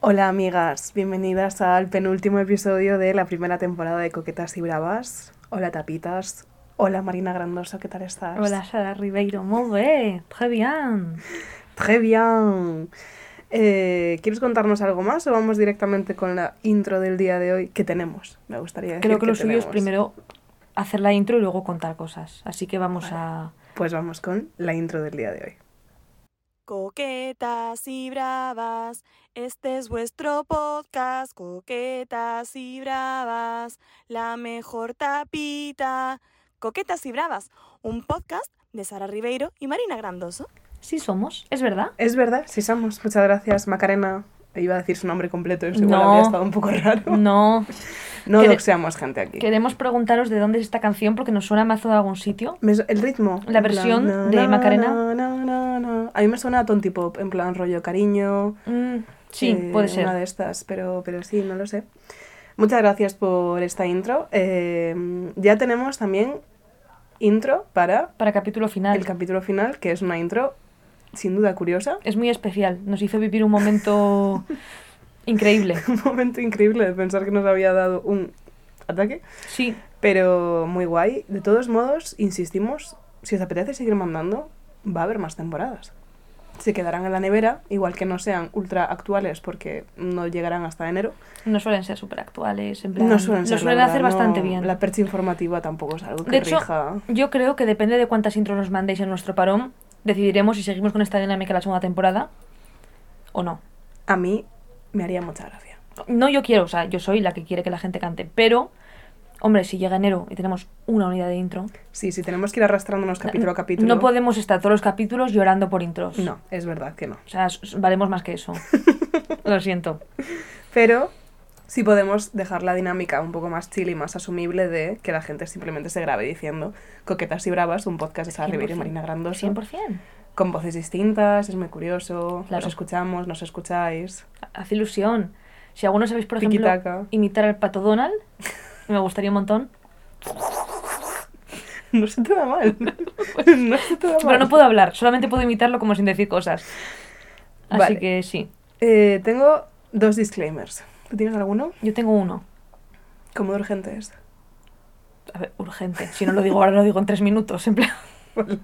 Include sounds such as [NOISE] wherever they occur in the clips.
Hola amigas, bienvenidas al penúltimo episodio de la primera temporada de Coquetas y Bravas. Hola tapitas. Hola Marina Grandosa, ¿qué tal estás? Hola Sara Ribeiro, muy bien, très bien. Très bien. Eh, ¿Quieres contarnos algo más o vamos directamente con la intro del día de hoy que tenemos? Me gustaría decir Creo que lo suyo es primero hacer la intro y luego contar cosas. Así que vamos a... Pues vamos con la intro del día de hoy. Coquetas y bravas, este es vuestro podcast. Coquetas y bravas, la mejor tapita. Coquetas y bravas, un podcast de Sara Ribeiro y Marina Grandoso. Sí somos, es verdad. Es verdad, sí somos. Muchas gracias, Macarena. Iba a decir su nombre completo, eso igual No. habría estado un poco raro. No, [LAUGHS] No Quere- doxeamos gente aquí. queremos preguntaros de dónde es esta canción porque nos suena mazo de algún sitio. El ritmo. La versión plan, de na, Macarena. na, na, na, na. A mí me suena a Tonti Pop, en plan rollo cariño. Mm, sí, eh, puede ser. Una de estas, pero, pero sí, no lo sé. Muchas gracias por esta intro. Eh, ya tenemos también intro para Para capítulo final. el capítulo final, que es una intro sin duda curiosa. Es muy especial, nos hizo vivir un momento [LAUGHS] increíble. Un momento increíble de pensar que nos había dado un ataque. Sí, Pero muy guay. De todos modos, insistimos, si os apetece seguir mandando, va a haber más temporadas. Se quedarán en la nevera, igual que no sean ultra actuales porque no llegarán hasta enero. no suelen ser súper actuales. En plan, No suelen ser. Lo suelen verdad, hacer no- bastante bien. La percha informativa tampoco es algo que De hecho, rija. Yo creo que depende de cuántas intros nos mandéis en nuestro parón, decidiremos si seguimos con esta dinámica la segunda temporada o no. A mí me haría mucha gracia. No yo quiero, o sea, yo soy la que quiere que la gente cante, pero, hombre, si llega enero y tenemos una unidad de intro, Sí, si tenemos que ir arrastrándonos capítulo a capítulo. no podemos estar todos los capítulos llorando por intros. No, es verdad que no. O sea, valemos más que eso. [LAUGHS] Lo siento. Pero sí podemos dejar la dinámica un poco más chill y más asumible de que la gente simplemente se grabe diciendo Coquetas y Bravas, un podcast de Sara Ribeiro y 100%. Marina Grandoso. 100%. Con voces distintas, es muy curioso. Claro. Nos escuchamos, nos escucháis. Hace ilusión. Si alguno sabéis, por ejemplo, imitar al pato Donald, [LAUGHS] me gustaría un montón. No se te da mal. [LAUGHS] no se te da mal. Pero no puedo hablar, solamente puedo imitarlo como sin decir cosas. Así Vale. que sí. Eh, tengo dos disclaimers. ¿Tú tienes alguno? Yo tengo uno. ¿Cómo de urgente es? A ver, urgente. Si no lo digo ahora, lo digo en tres minutos. En plan. [LAUGHS] Vale.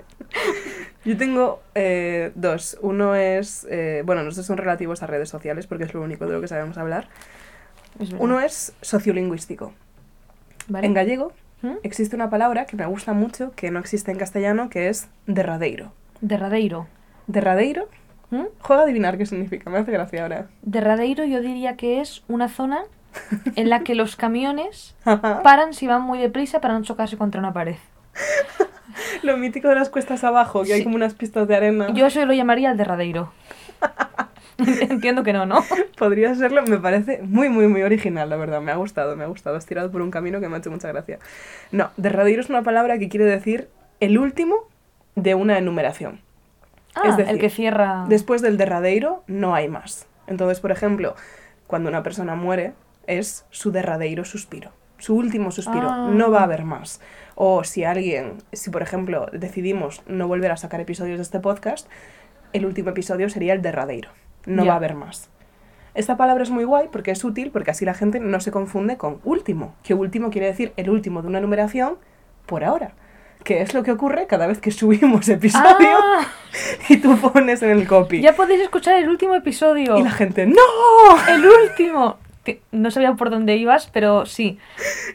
Yo tengo eh, dos. Uno es, eh, bueno, los dos son relativos a redes sociales porque es lo único de lo que sabemos hablar. Es. Uno es sociolingüístico. ¿Vale? En gallego ¿Mm? existe una palabra que me gusta mucho, que no existe en castellano, que es derradeiro. Derradeiro. Derradeiro, ¿Mm? juega a adivinar qué significa, me hace gracia ahora. Derradeiro yo diría que es una zona en la que los camiones [LAUGHS] paran si van muy deprisa para no chocarse contra una pared. [LAUGHS] lo mítico de las cuestas abajo, que hay como unas pistas de arena. Yo eso lo llamaría el derradeiro. [LAUGHS] Entiendo que no, ¿no? Podría serlo, me parece muy, muy, muy original, la verdad. Me ha gustado, me ha gustado. Has tirado por un camino que me ha hecho mucha gracia. No, derradeiro es una palabra que quiere decir el último de una enumeración. Ah, Es decir, el que cierra. Después del derradeiro no hay más. Entonces, por ejemplo, cuando una persona muere, es su derradeiro suspiro. Su último suspiro. Ah. No va a haber más. O si alguien, si por ejemplo decidimos no volver a sacar episodios de este podcast, el último episodio sería el derradeiro. No va a haber más. Esta palabra es muy guay porque es útil porque así la gente no se confunde con último, que último quiere decir el último de una numeración por ahora. Que es lo que ocurre cada vez que subimos [LAUGHS] episodio ¡Ah! [LAUGHS] y tú pones en el copy. Ya podéis escuchar el último episodio. Y la gente, ¡No! El último. No sabía por dónde ibas, pero sí.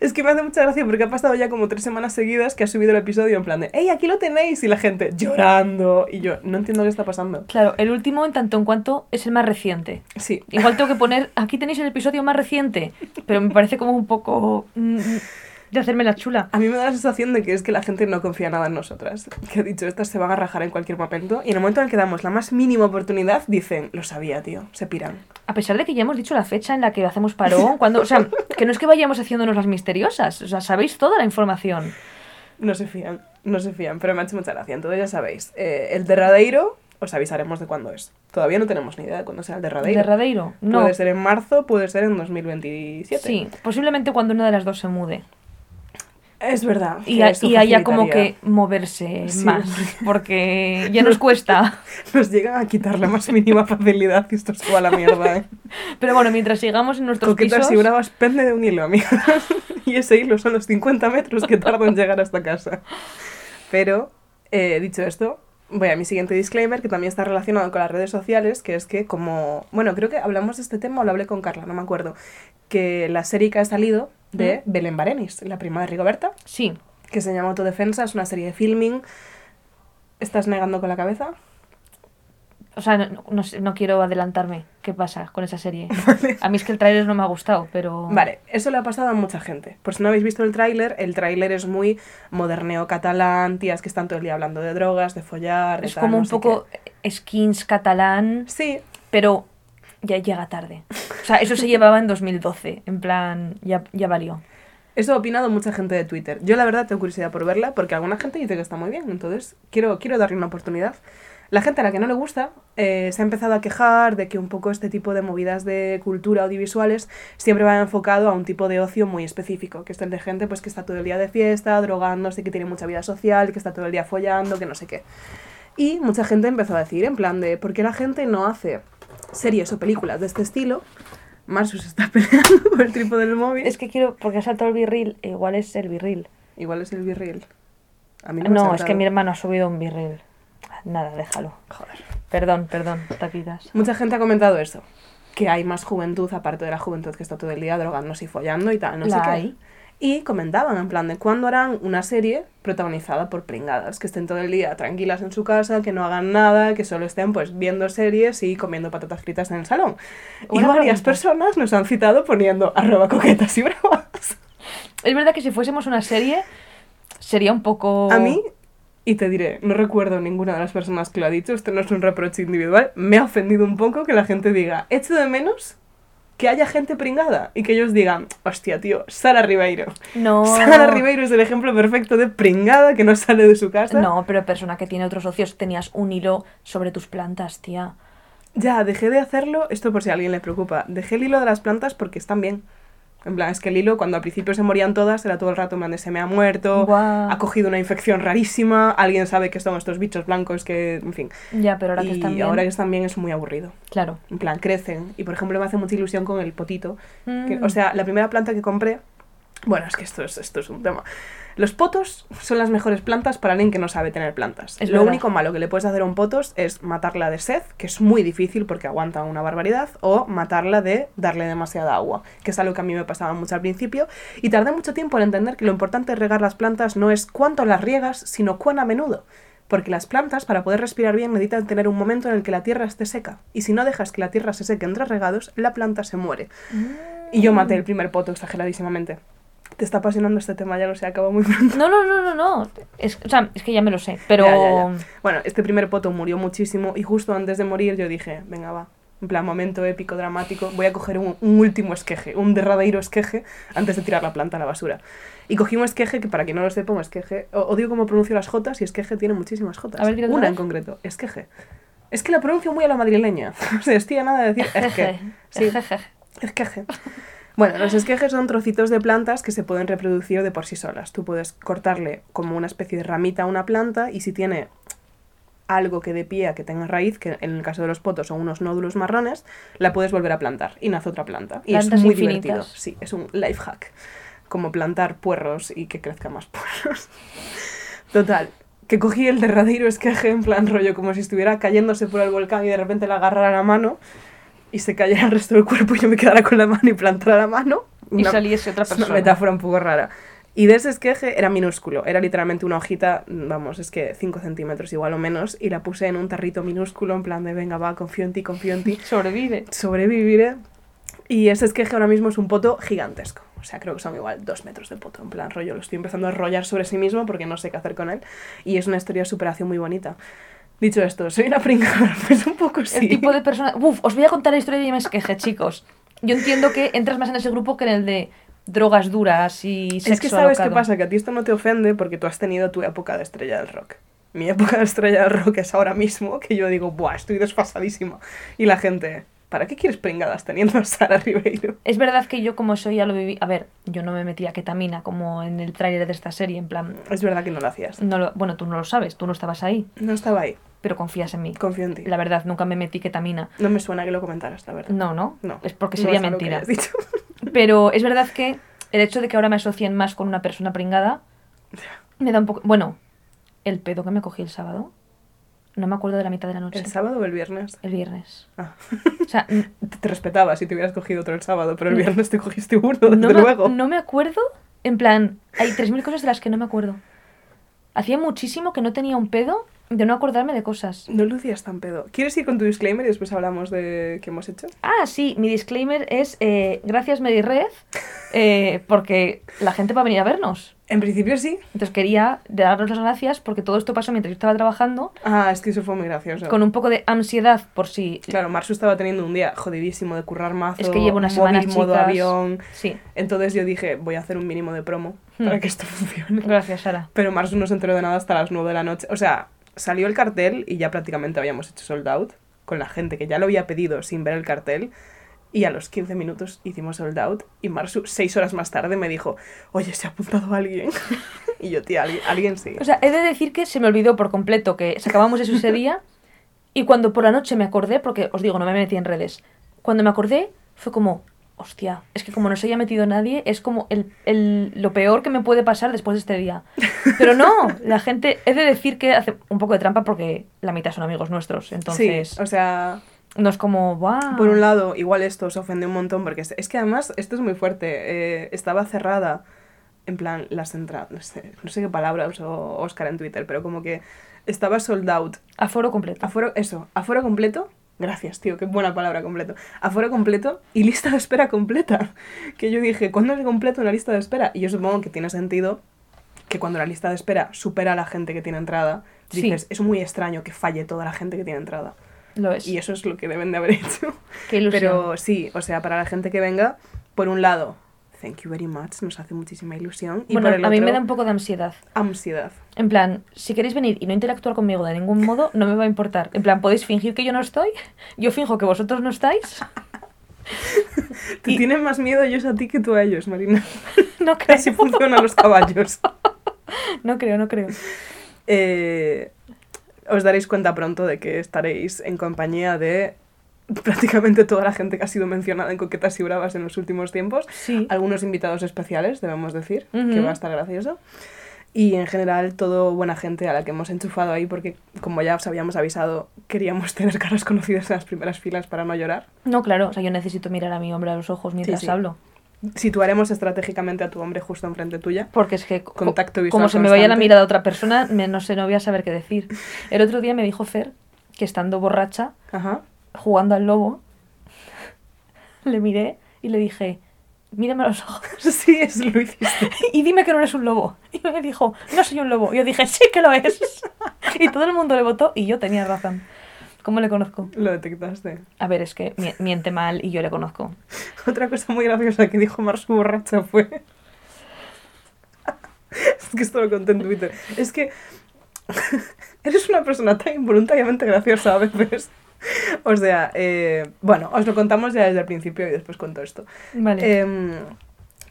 Es que me hace mucha gracia porque ha pasado ya como tres semanas seguidas que ha subido el episodio en plan de ¡Ey, aquí lo tenéis! Y la gente llorando. Y yo, no entiendo qué está pasando. Claro, el último en tanto en cuanto es el más reciente. Sí, Igual tengo que poner, aquí tenéis el episodio más reciente, pero me parece como un poco mm, de hacerme la chula. a mí me da la sensación de que es que la gente no confía nada en nosotras. Que ha dicho, estas se van a rajar en cualquier momento. Y en el momento en el que damos la más mínima oportunidad, dicen, lo sabía, tío, se piran. A pesar de que ya hemos dicho la fecha en la que hacemos parón, cuando, o sea, [LAUGHS] que no es que vayamos haciéndonos las misteriosas, o sea, sabéis toda la información. No se fían, no se fían, pero me ha hecho mucha gracia. Entonces ya sabéis, eh, el derradeiro os avisaremos de cuándo es. Todavía no tenemos ni idea de cuándo será el derradeiro. Derradeiro, no. Puede ser en marzo, puede ser en 2027. Sí, posiblemente cuando una de las dos se mude. Es verdad. Y, que a- y haya como que moverse Sí. más, [LAUGHS] porque ya nos cuesta. [LAUGHS] Nos llegan a quitar la más mínima facilidad y esto se va a la mierda, ¿eh? [LAUGHS] Pero bueno, mientras sigamos en nuestros Coquetas pisos... y bravas pende de un hilo, amigas. y ese hilo son los 50 metros que tardo en llegar hasta casa. Pero, eh, dicho esto, voy a mi siguiente disclaimer, que también está relacionado con las redes sociales, que es que como... Bueno, creo que hablamos de este tema o lo hablé con Carla, no me acuerdo. Que la serie que ha salido de Belén Barenis, la prima de Rigoberta, Sí, que se llama Autodefensa, es una serie de filming. ¿Estás negando con la cabeza? O sea, no, no quiero adelantarme. ¿Qué pasa con esa serie? [LAUGHS] A mí es que el tráiler no me ha gustado, pero... Vale, eso le ha pasado a mucha gente. Por si no habéis visto el tráiler, el tráiler es muy moderneo catalán, tías que están todo el día hablando de drogas, de follar, de Es tal, como no un poco skins catalán. Sí, pero ya llega tarde. O sea, eso se [LAUGHS] llevaba en 2012, en plan, ya, ya valió. eso ha opinado mucha gente de Twitter. Yo la verdad tengo curiosidad por verla porque alguna gente dice que está muy bien, entonces quiero, quiero darle una oportunidad. La gente a la que no le gusta eh, se ha empezado a quejar de que un poco este tipo de movidas de cultura audiovisuales siempre van enfocado a un tipo de ocio muy específico, que es el de gente pues que está todo el día de fiesta, drogándose, que tiene mucha vida social, que está todo el día follando, que no sé qué. Y mucha gente empezó a decir, en plan de, ¿por qué la gente no hace series o películas de este estilo? Marsu se está [LAUGHS] peleando por el trípode del móvil. Es que quiero, porque ha saltado el birril, igual es el birril. Igual es el virril. A mí no, me ha No, es que mi hermano ha subido un birril. Nada, déjalo. Joder. Perdón, perdón, tapitas. Mucha gente ha comentado eso. Que hay más juventud, aparte de la juventud que está todo el día drogándose y follando y tal, no sé qué. hay. Y comentaban en plan de cuándo harán una serie protagonizada por pringadas, que estén todo el día tranquilas en su casa, que no hagan nada, que solo estén pues viendo series y comiendo patatas fritas en el salón. y varias pregunta. personas nos han citado poniendo arroba coquetas y bravas. Es verdad que si fuésemos una serie, sería un poco... A mí, y te diré, no recuerdo ninguna de las personas que lo ha dicho, esto no es un reproche individual, me ha ofendido un poco que la gente diga, echo de menos que haya gente pringada y que ellos digan, hostia, tío, Sara Ribeiro. No. Sara Ribeiro es el ejemplo perfecto de pringada que no sale de su casa. No, pero persona que tiene otros socios, tenías un hilo sobre tus plantas, tía. Ya, dejé de hacerlo, esto por si a alguien le preocupa, dejé el hilo de las plantas porque están bien. En plan, es que el hilo, cuando al principio se morían todas, era todo el rato, de se me ha muerto, ha cogido una infección rarísima, alguien sabe que son estos bichos blancos que, en fin. Ya, pero ahora que y están bien... ahora que están bien es muy aburrido. Claro. En plan, crecen. Y por ejemplo, me hace mucha ilusión con el potito. que- Mm. o sea, la primera planta que compré. Bueno, es que esto es, esto es un tema. Los potos son las mejores plantas para alguien que no sabe tener plantas. Es Lo verdad. único malo que le puedes hacer a un potos es matarla de sed, que es muy difícil porque aguanta una barbaridad, o matarla de darle demasiada agua, que es algo que a mí me pasaba mucho al principio. Y tardé mucho tiempo en entender que lo importante de regar las plantas no es cuánto las riegas, sino cuán a menudo. Porque las plantas, para poder respirar bien, necesitan tener un momento en el que la tierra esté seca. Y si no dejas que la tierra se seque entre regados, la planta se muere. Y yo maté el primer poto exageradísimamente. Te está apasionando este tema, ya lo sé, acabo muy [LAUGHS] pronto. No, no, no, no, no. Es, o sea, es que ya me lo sé, pero... Ya, ya, ya. Bueno, este primer poto murió muchísimo y justo antes de morir yo dije, venga, va. En plan, momento épico, dramático, voy a coger un, un último esqueje, un derradeiro esqueje antes de tirar la planta a la basura. Y cogí un esqueje, que para quien no lo sepa, un esqueje, odio cómo pronuncio las jotas y esqueje tiene muchísimas jotas. A ver, Una en concreto, esqueje. Es que la pronuncio muy a la madrileña. [LAUGHS] O sea, estoy a nada de decir [LAUGHS] esqueje. Sí, Esqueje. Bueno, los esquejes son trocitos de plantas que se pueden reproducir de por sí solas. Tú puedes cortarle como una especie de ramita a una planta y si tiene algo que de pie que tenga raíz, que en el caso de los potos son unos nódulos marrones, la puedes volver a plantar y nace otra planta. Y Plantas es muy infinitas. divertido. Sí, es un life hack. Como plantar puerros y que crezcan más [LAUGHS] puerros. Total, que cogí el derradero esqueje en plan rollo como si estuviera cayéndose por el volcán y de repente le agarrara la mano y se cayera el resto del cuerpo y yo me quedara con la mano y plantara la mano. Y saliese otra es una persona. metáfora un poco rara. Y de ese esqueje era minúsculo, era literalmente una hojita, vamos, es que 5 centímetros igual o menos, y la puse en un tarrito minúsculo en plan de venga, va, confío en ti, confío en ti, [LAUGHS] Sobrevive. sobreviviré. Y ese esqueje ahora mismo es un poto gigantesco. O sea, creo que son igual dos metros de poto. En plan, rollo, lo estoy empezando a rollar sobre sí mismo porque no sé qué hacer con él. Y es una historia de superación muy bonita. Dicho esto, soy una pringada, [LAUGHS] pues un poco sí. El tipo de persona... Uf, os voy a contar la historia de James Queje, chicos. Yo entiendo que entras más en ese grupo que en el de drogas duras y sexo Es que sabes qué alocado. pasa, que a ti esto no te ofende porque tú has tenido tu época de estrella del rock. Mi época de estrella del rock es ahora mismo que yo digo, buah, estoy desfasadísima. Y la gente, ¿Para qué quieres pringadas teniendo a Sara Ribeiro? Es verdad que yo como eso ya lo viví... A ver, yo no me metía ketamina como en el tráiler de esta serie, en plan... Es verdad que no lo hacías. No lo- bueno, tú no lo sabes, tú no estabas ahí, No estaba ahí. Pero confías en mí. Confío en ti. La verdad, nunca me metí ketamina. No me suena que lo comentaras, la verdad. No, no, No. es porque No sería es que mentira. dicho. [LAUGHS] Pero es verdad que el hecho de que ahora me asocien más con una persona pringada me da un poco... Bueno, el pedo que me cogí el sábado, no me acuerdo de la mitad de la noche. ¿El sábado o el viernes? El viernes. Ah. O sea, [LAUGHS] Te, te respetaba si te hubieras cogido otro el sábado, pero el viernes te cogiste uno, desde no, me, no me acuerdo. En plan, hay 3.000 cosas de las que no me acuerdo. Hacía muchísimo que no tenía un pedo de no acordarme de cosas. No lucías tan pedo. ¿Quieres ir con tu disclaimer y después hablamos de qué hemos hecho? Ah, sí, mi disclaimer es eh, gracias Medired, eh, porque la gente va a venir a vernos. En principio sí. Entonces quería daros las gracias porque todo esto pasó mientras yo estaba trabajando, Ah, es que eso fue muy gracioso. con un poco de ansiedad por si... Claro, Marsu estaba teniendo un día jodidísimo de currar mazo, Es que llevo unas móvil, semanas, modo chicas. avión. Sí, Entonces yo dije, voy a hacer un mínimo de promo Hmm. para que esto [LAUGHS] funcione. gracias Sara. Pero Marsu no se enteró de nada hasta las 9 de la noche. O sea, salió el cartel y ya prácticamente habíamos hecho sold out con la gente que ya lo había pedido sin ver el cartel. Y a los 15 minutos hicimos sold out y Marsu, seis horas más tarde, me dijo, oye, ¿se ha apuntado alguien? [LAUGHS] y yo, tía, alguien, alguien sí. O sea, he de decir que se me olvidó por completo que sacábamos eso ese día y cuando por la noche me acordé, porque os digo, no me metí en redes, cuando me acordé fue como, hostia, es que como no se haya metido nadie, es como el, el- lo peor que me puede pasar después de este día. Pero no, la gente, he de decir que hace un poco de trampa porque la mitad son amigos nuestros, entonces sí, o sea, no es como, ¡guau! Por un lado, igual esto os ofende un montón, porque es, es que además esto es muy fuerte. eh, estaba cerrada, en plan, las entradas, no sé, no sé qué palabra usó Oscar en Twitter, pero como que estaba sold out. Aforo completo. Aforo, eso, aforo completo. Gracias, tío, qué buena palabra, completo. Aforo completo y lista de espera completa. [LAUGHS] Que yo dije, ¿cuándo se completa una lista de espera? Y yo supongo que tiene sentido que cuando la lista de espera supera a la gente que tiene entrada, Sí. dices, es muy extraño que falle toda la gente que tiene entrada. Lo es. Y eso es lo que deben de haber [LAUGHS] hecho. Qué ilusión. Pero sí, o sea, para la gente que venga, por un lado, thank you very much, nos hace muchísima ilusión. Y bueno, por el a mí me da un poco de ansiedad. ansiedad. En plan, si queréis venir y no interactuar conmigo de ningún modo, no me va a importar. En plan, podéis fingir que yo no estoy, yo finjo que vosotros no estáis. [LAUGHS] Te Y- tienen más miedo ellos a ti que tú a ellos, Marina. [LAUGHS] No creo. Así funcionan los caballos. [LAUGHS] No creo, no creo. Eh, os daréis cuenta pronto de que estaréis en compañía de [LAUGHS] prácticamente toda la gente que ha sido mencionada en Coquetas y Bravas en los últimos tiempos. Sí. Algunos invitados especiales, debemos decir, que va a estar gracioso. Y en general, todo buena gente a la que hemos enchufado ahí, porque como ya os habíamos avisado, queríamos [LAUGHS] tener caras conocidas en las primeras filas para no llorar. No, claro, o sea, yo necesito mirar a mi hombre a los ojos mientras Sí, sí. hablo. Situaremos estratégicamente a tu hombre justo enfrente tuya. Porque es que, co- Contacto visual como se me vaya la mirada a otra persona, me- no sé, no voy a saber qué decir. El otro día me dijo Fer que estando borracha, Ajá. Jugando al lobo, [LAUGHS] le miré y le dije, mírame a los ojos [LAUGHS] Sí, eso lo hiciste. [LAUGHS] y dime que no eres un lobo. Y me dijo, no soy un lobo. Y yo dije, sí que lo es. Y todo el mundo le votó y yo tenía razón. ¿Cómo le conozco? Lo detectaste. A ver, es que mi- miente mal y yo le conozco. Otra cosa muy graciosa que dijo Marsu borracha fue... es que esto lo conté en Twitter. Es que eres una persona tan involuntariamente graciosa a veces. [LAUGHS] O sea, eh, bueno, os lo contamos ya desde el principio y después cuento esto. Vale. Em,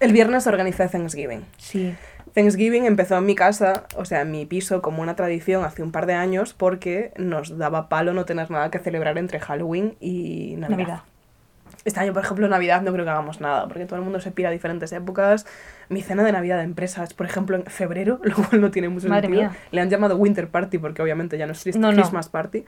el viernes organizé Thanksgiving. sí. Thanksgiving empezó en mi casa, o sea, en mi piso, como una tradición hace un par de años porque nos daba palo no tener nada que celebrar entre Halloween y Navidad. Navidad. Este año, por ejemplo, Navidad no creo que hagamos nada, porque todo el mundo se pira a diferentes épocas. Mi cena de Navidad de empresas, por ejemplo, en febrero, [LAUGHS] lo cual no tiene mucho Madre sentido. mía. Le han llamado Winter Party porque obviamente ya no es Chris- No, no. Christmas Party.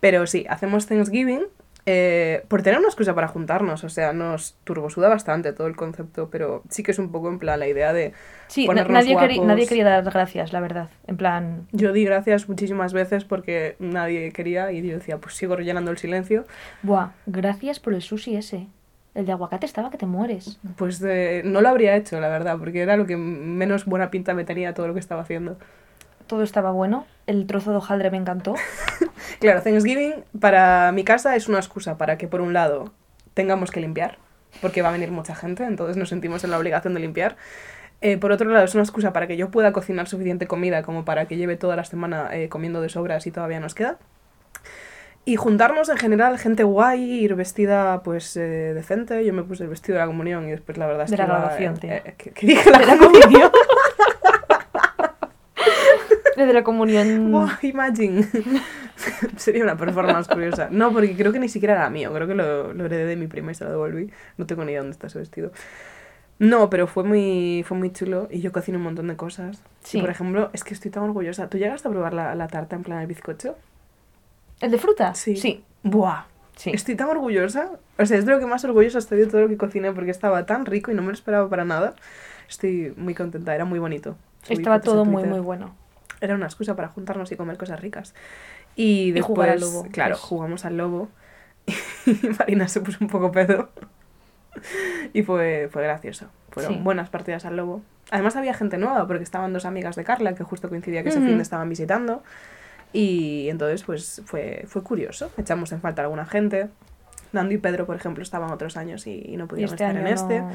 Pero sí, hacemos Thanksgiving eh, por tener una excusa para juntarnos. O sea, nos turbosuda bastante todo el concepto, pero sí que es un poco en plan la idea de... Sí, ponernos nadie, quería, guapos. nadie quería dar gracias, la verdad. En plan, Yo di gracias muchísimas veces porque nadie quería y yo decía, pues sigo rellenando el silencio. buah, gracias por el sushi ese. El de aguacate estaba que te mueres. Pues eh, no lo habría hecho, la verdad, porque era lo que menos buena pinta me tenía todo lo que estaba haciendo. Todo estaba bueno. El trozo de hojaldre me encantó. [LAUGHS] Claro, Thanksgiving para mi casa es una excusa para que, por un lado, tengamos que limpiar, porque va a venir mucha gente, entonces nos sentimos en la obligación de limpiar. Eh, por otro lado, es una excusa para que yo pueda cocinar suficiente comida como para que lleve toda la semana eh, comiendo de sobras y todavía nos queda. Y juntarnos en general, gente guay, ir vestida pues eh, decente. Yo me puse el vestido de la comunión y después la verdad es De que la graduación, eh, eh, ¿qué, qué dije? La De la comunión. [LAUGHS] Desde la comunión. Buah, imagine. [LAUGHS] Sería una performance curiosa. No, porque creo que ni siquiera era mío. Creo que lo, lo heredé de mi prima y se lo devolví. No tengo ni idea dónde está ese vestido. No, pero fue muy, fue muy chulo y yo cocino un montón de cosas. Sí. Y, por ejemplo, es que estoy tan orgullosa. ¿Tú llegaste a probar la, la tarta en plan el bizcocho? ¿El de fruta? Sí. Sí. Buah. sí. Estoy tan orgullosa. O sea, es de lo que más orgullosa estoy de todo lo que cociné porque estaba tan rico y no me lo esperaba para nada. Estoy muy contenta, era muy bonito. Subí Estaba todo muy, muy bueno. Era una excusa para juntarnos y comer cosas ricas. Y Y después, jugar al lobo, claro, pues. jugamos al lobo. [LAUGHS] Y Marina se puso un poco pedo. [LAUGHS] Y fue, fue gracioso. Fueron Sí. buenas partidas al lobo. Además había gente nueva porque estaban dos amigas de Carla que justo coincidía que ese fin de estaban visitando. Y entonces pues fue, fue curioso. Echamos en falta a alguna gente. Nando y Pedro, por ejemplo, estaban otros años y, y no pudieron este estar en este. no...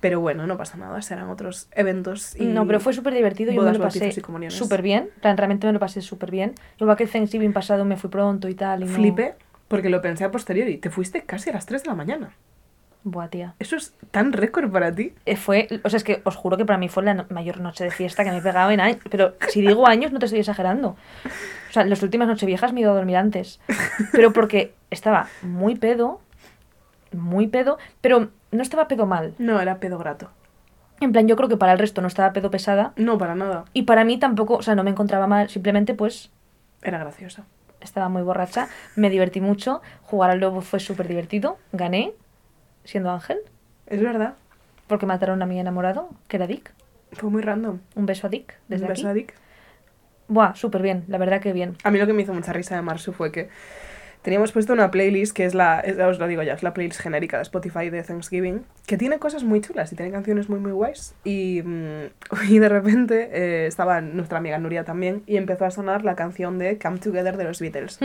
Pero bueno, no pasa nada, serán otros eventos. Y No, pero fue súper divertido. Yo me lo pasé súper bien. Realmente me lo pasé súper bien. Igual que el Thanksgiving pasado me fui pronto y tal. Y no... Flipé porque lo pensé a posteriori. Te fuiste casi a las 3 de la mañana. Buah, tía. Eso es tan récord para ti. Eh, Fue, o sea, es que os juro que para mí fue la no- mayor noche de fiesta que me he pegado en años. Pero si digo años, no te estoy exagerando. O sea, las últimas noches viejas me he ido a dormir antes. Pero porque estaba muy pedo, muy pedo, pero no estaba pedo mal. No, era pedo grato. En plan, yo creo que para el resto no estaba pedo pesada. No, para nada. Y para mí tampoco, o sea, no me encontraba mal. Simplemente, pues, Era gracioso. estaba muy borracha. Me divertí mucho. Jugar al lobo fue súper divertido. Gané, siendo Ángel, Es verdad. porque mataron a mi enamorado, que era Dick. Fue muy random. Un beso a Dick, desde Un beso aquí. a Dick. Buah, súper bien, la verdad que bien. A mí lo que me hizo mucha risa de Marsu fue que teníamos puesto una playlist que es la, es- os lo digo ya, es la playlist genérica de Spotify de Thanksgiving, que tiene cosas muy chulas y tiene canciones muy muy guays. Y, mm, [LAUGHS] y de repente eh, estaba nuestra amiga Nuria también y empezó a sonar la canción de Come Together de los Beatles.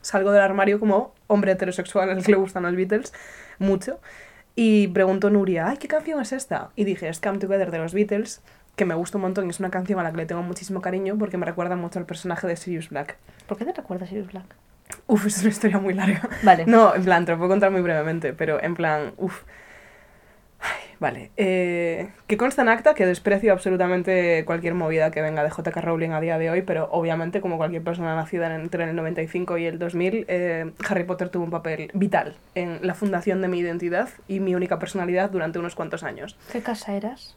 Salgo del armario como hombre heterosexual al que le gustan los Beatles mucho. Y preguntó Nuria, ay, ¿qué canción es esta? Y dije, es Come Together de los Beatles, que me gusta un montón y es una canción a la que le tengo muchísimo cariño porque me recuerda mucho al personaje de Sirius Black. ¿Por qué te recuerdas Sirius Black? Uf, es una historia muy larga. Vale. No, en plan, te lo puedo contar muy brevemente, pero en plan, uf. Ay, vale. Eh, que consta en acta que desprecio absolutamente cualquier movida que venga de J.K. Rowling a día de hoy, pero obviamente, como cualquier persona nacida en- entre el 95 y el 2000, eh, Harry Potter tuvo un papel vital en la fundación de mi identidad y mi única personalidad durante unos cuantos años. ¿Qué casa eras?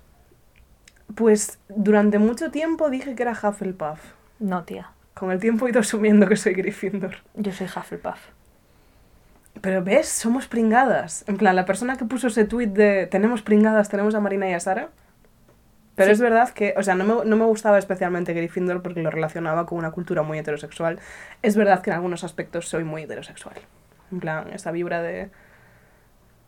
Pues durante mucho tiempo dije que era Hufflepuff. No, tía. Con el tiempo he ido asumiendo que soy Gryffindor. Yo soy Hufflepuff. Pero ves, somos pringadas. En plan, la persona que puso ese tweet de tenemos pringadas, tenemos a Marina y a Sara. Pero Sí. es verdad que, o sea, no me, no me gustaba especialmente Gryffindor porque lo relacionaba con una cultura muy heterosexual. Es verdad que en algunos aspectos soy muy heterosexual. En plan, esa vibra de...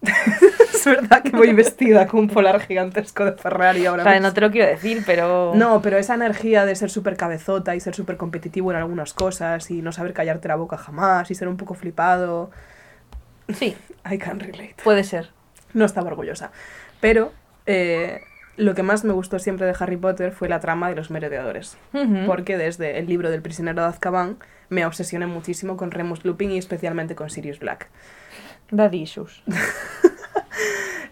[LAUGHS] es verdad que voy vestida con un polar gigantesco de Ferrari ahora O sea, mismo. no te lo quiero decir, pero... No, pero esa energía de ser súper cabezota y ser súper competitivo en algunas cosas y no saber callarte la boca jamás y ser un poco flipado. Sí, [LAUGHS] I can relate. puede ser. No estaba orgullosa. Pero eh, lo que más me gustó siempre de Harry Potter fue la trama de los merodeadores. Porque desde el libro del prisionero de Azkaban me obsesioné muchísimo con Remus Lupin y especialmente con Sirius Black. Daddy issues. [LAUGHS]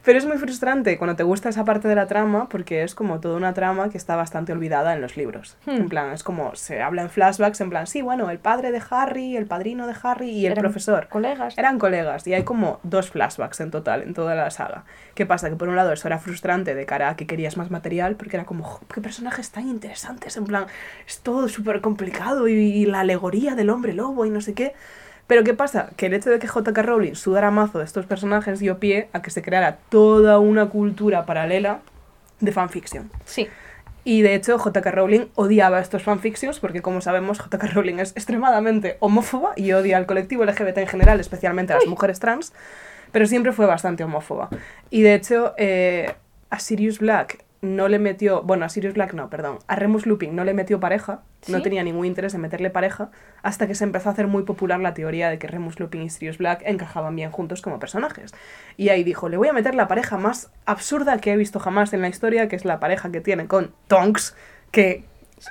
Pero es muy frustrante cuando te gusta esa parte de la trama porque es como toda una trama que está bastante olvidada en los libros. Hmm. En plan, es como se habla en flashbacks, en plan, sí, bueno, el padre de Harry, el padrino de Harry y el Eran profesor. Colegas. Eran colegas y hay como dos flashbacks en total en toda la saga. ¿Qué pasa? Que por un lado eso era frustrante de cara a que querías más material porque era como, "Jo, qué personajes tan interesantes, en plan, es todo súper complicado y, y la alegoría del hombre lobo y no sé qué. Pero ¿qué pasa? Que el hecho de que J.K. Rowling sudara mazo de estos personajes dio pie a que se creara toda una cultura paralela de fanfiction. Sí. Y de hecho, J.K. Rowling odiaba estos fanfictions porque, como sabemos, J.K. Rowling es extremadamente homófoba y odia al colectivo LGBT en general, especialmente a las mujeres trans, pero siempre fue bastante homófoba. Y de hecho, eh, a Sirius Black no le metió, bueno, a Sirius Black no, perdón, a Remus Lupin no le metió pareja, no tenía ningún interés en meterle pareja, hasta que se empezó a hacer muy popular la teoría de que Remus Lupin y Sirius Black encajaban bien juntos como personajes. Y ahí dijo, le voy a meter la pareja más absurda que he visto jamás en la historia, que es la pareja que tiene con Tonks, que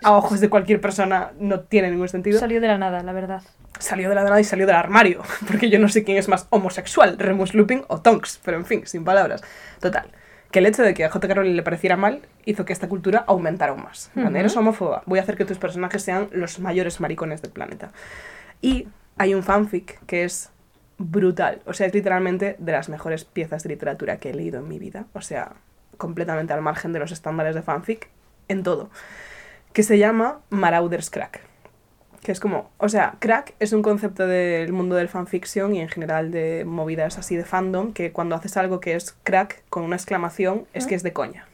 a ojos de cualquier persona no tiene ningún sentido. Salió de la nada, la verdad. salió de la nada y salió del armario, [LAUGHS] porque yo no sé quién es más homosexual, Remus Lupin o Tonks, pero en fin, sin palabras. Total, que el hecho de que a J.K. Rowling le pareciera mal hizo que esta cultura aumentara aún más. Ujú. Eres homófoba, voy a hacer que tus personajes sean los mayores maricones del planeta. Y hay un fanfic que es brutal, o sea, es literalmente de las mejores piezas de literatura que he leído en mi vida, o sea, completamente al margen de los estándares de fanfic en todo, que se llama Marauders Crack. Que es como, o sea, crack es un concepto del mundo del fanfiction y en general de movidas así de fandom, que cuando haces algo que es crack con una exclamación es que es de coña.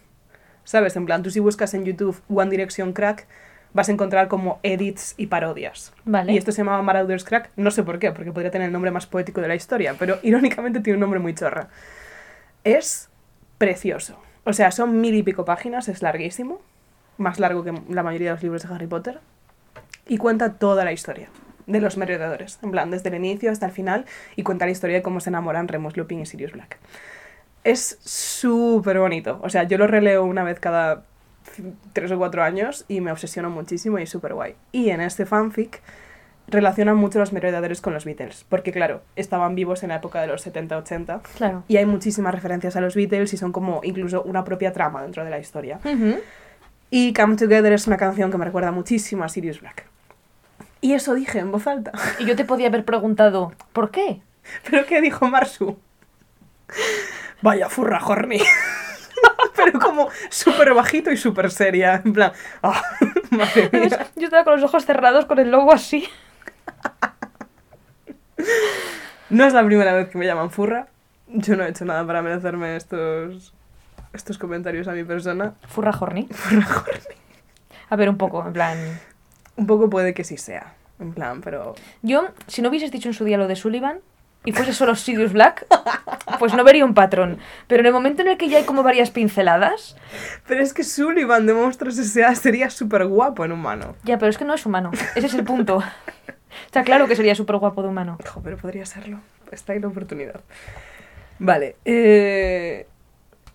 ¿Sabes? En plan, tú si buscas en YouTube One Direction Crack, vas a encontrar como edits y parodias. Vale. Y esto se llamaba Marauders Crack, no sé por qué, porque podría tener el nombre más poético de la historia, pero [LAUGHS] irónicamente tiene un nombre muy chorra. Es precioso. O sea, son mil y pico páginas, es larguísimo, más largo que la mayoría de los libros de Harry Potter, y cuenta toda la historia de los merodeadores, en plan, desde el inicio hasta el final, y cuenta la historia de cómo se enamoran Remus Lupin y Sirius Black. Es súper bonito, o sea, yo lo releo una vez cada tres o cuatro años y me obsesiono muchísimo y es súper guay. Y en este fanfic relacionan mucho los merodeadores con los Beatles, porque claro, estaban vivos en la época de los 70-80 Claro. y hay muchísimas referencias a los Beatles y son como incluso una propia trama dentro de la historia. Y Come Together es una canción que me recuerda muchísimo a Sirius Black. Y eso dije en voz alta. [LAUGHS] Y yo te podía haber preguntado, ¿por qué? ¿Pero qué dijo Marsu? Vaya furra, horny. [LAUGHS] Pero como súper bajito y súper seria. En plan, ah, [LAUGHS] madre mía. Yo estaba con los ojos cerrados, con el logo así. No es la primera vez que me llaman furra. Yo no he hecho nada para merecerme estos, estos comentarios a mi persona. Furra horny. Furra, horny. A ver, un poco, en plan... Un poco puede que sí sea. En plan, pero Yo, si no hubieses dicho en su día lo de Sullivan y fuese solo Sirius Black, pues no vería un patrón. Pero en el momento en el que ya hay como varias pinceladas, Pero es que Sullivan de Monstruos S.A. sería súper guapo en humano. ya, pero es que no es humano. Ese es el punto. Está claro que sería súper guapo de humano. Jo, pero podría serlo. Está ahí la oportunidad. Vale. Eh...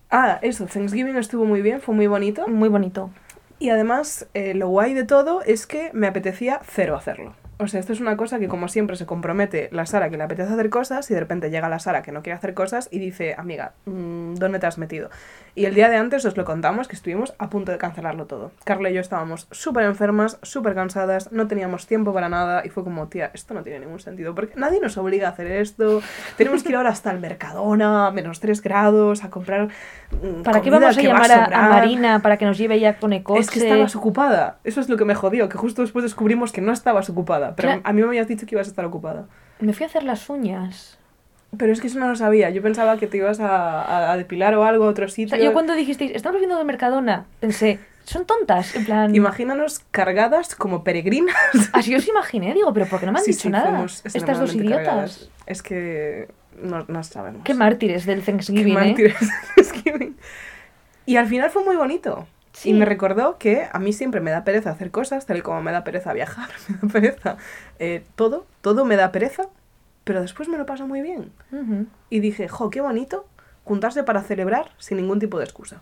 Ah, eso, Thanksgiving estuvo muy bien, fue muy bonito. Muy bonito. Y además, eh, lo guay de todo es que me apetecía cero hacerlo. O sea, esto es una cosa que como siempre se compromete la Sara que le apetece hacer cosas y de repente llega la Sara que no quiere hacer cosas y dice, amiga, mm, ¿dónde te has metido? Y el día de antes os lo contamos que estuvimos a punto de cancelarlo todo. Carla y yo estábamos súper enfermas, súper cansadas, no teníamos tiempo para nada y fue como, tía, esto no tiene ningún sentido porque nadie nos obliga a hacer esto. Tenemos que ir ahora hasta el Mercadona, menos 3 grados, a comprar... mm, ¿Para qué vamos a va llamar a, a sobrar". Marina para que nos lleve ya con el coche? Es que estabas ocupada. Eso es lo que me jodió, que justo después descubrimos que no estabas ocupada. Pero Claro. a mí me habías dicho que ibas a estar ocupada. Me fui a hacer las uñas. Pero es que eso no lo sabía. Yo pensaba que te ibas a, a- a depilar o algo a otro O sitio. sea, yo cuando dijisteis, estamos viendo de Mercadona, pensé, son tontas, en plan... Imagínanos cargadas como peregrinas. [LAUGHS] Así os imaginé, digo, pero ¿por qué no me han Sí, dicho sí, nada? Estas dos idiotas. cargadas. Es que no, no sabemos. Qué mártires del Qué Thanksgiving, ¿eh? mártires de Thanksgiving. Y al final fue muy bonito. Sí. Y me recordó que a mí siempre me da pereza hacer cosas, tal y como me da pereza viajar, [LAUGHS] me da pereza eh, todo, todo me da pereza, pero después me lo paso muy bien. Y dije, jo, qué bonito juntarse para celebrar sin ningún tipo de excusa.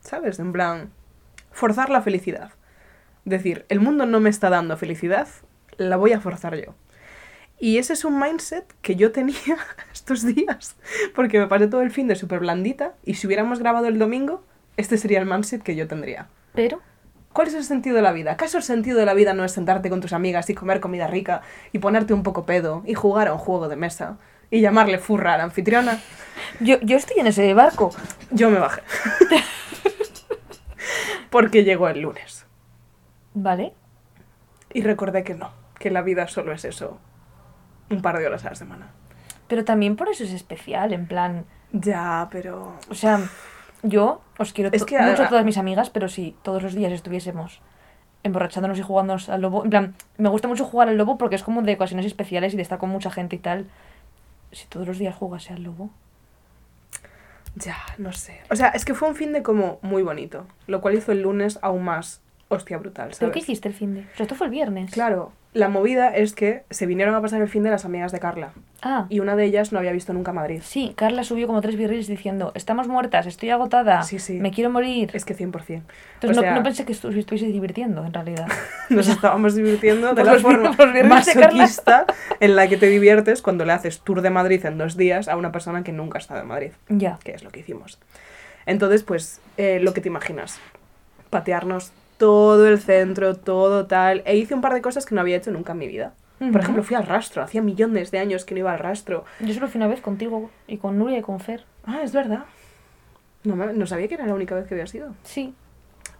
¿Sabes? En plan, forzar la felicidad. Decir, el mundo no me está dando felicidad, la voy a forzar yo. Y ese es un mindset que yo tenía [LAUGHS] estos días, porque me pasé todo el fin de súper blandita, y si hubiéramos grabado el domingo, este sería el mindset que yo tendría. Pero, ¿Cuál es el sentido de la vida? ¿Acaso el sentido de la vida no es sentarte con tus amigas y comer comida rica y ponerte un poco pedo y jugar a un juego de mesa y llamarle furra a la anfitriona? yo, yo estoy en ese barco. Yo me bajé. [LAUGHS] Porque llegó el lunes. ¿Vale? Y recordé que no, que la vida solo es eso. Un par de horas a la semana. Pero también por eso es especial, en plan... Ya, pero... O sea, yo os quiero Es que mucho a- todas mis amigas, pero si todos los días estuviésemos emborrachándonos y jugándonos al lobo... En plan, me gusta mucho jugar al lobo porque es como de ocasiones especiales y de estar con mucha gente y tal. Si todos los días jugase al lobo... Ya, no sé. O sea, es que fue un fin de como muy bonito. Lo cual hizo el lunes aún más hostia brutal, ¿Pero ¿sabes? qué hiciste el fin de...? O sea, esto fue el viernes. Claro, La movida es que se vinieron a pasar el fin de las amigas de Carla. Ah, Y una de ellas no había visto nunca Madrid. sí, Carla subió como tres virreels diciendo, estamos muertas, estoy agotada, Sí, sí. me quiero morir. Es que 100%. Entonces o no, sea- no pensé que estu- os estuvieseis divirtiendo, en realidad. [LAUGHS] Nos estábamos divirtiendo de la forma masoquista en la que te diviertes cuando le haces tour de Madrid en dos días a una persona que nunca ha estado en Madrid, ya. que es lo que hicimos. Entonces, pues, eh, lo que te imaginas. Patearnos todo el centro, todo tal. E hice un par de cosas que no había hecho nunca en mi vida. Por ejemplo, fui al rastro. Hacía millones de años que no iba al rastro. Yo solo fui una vez contigo y con Nuria y con Fer. Ah, es verdad. No, me- no sabía que era la única vez que había sido. Sí.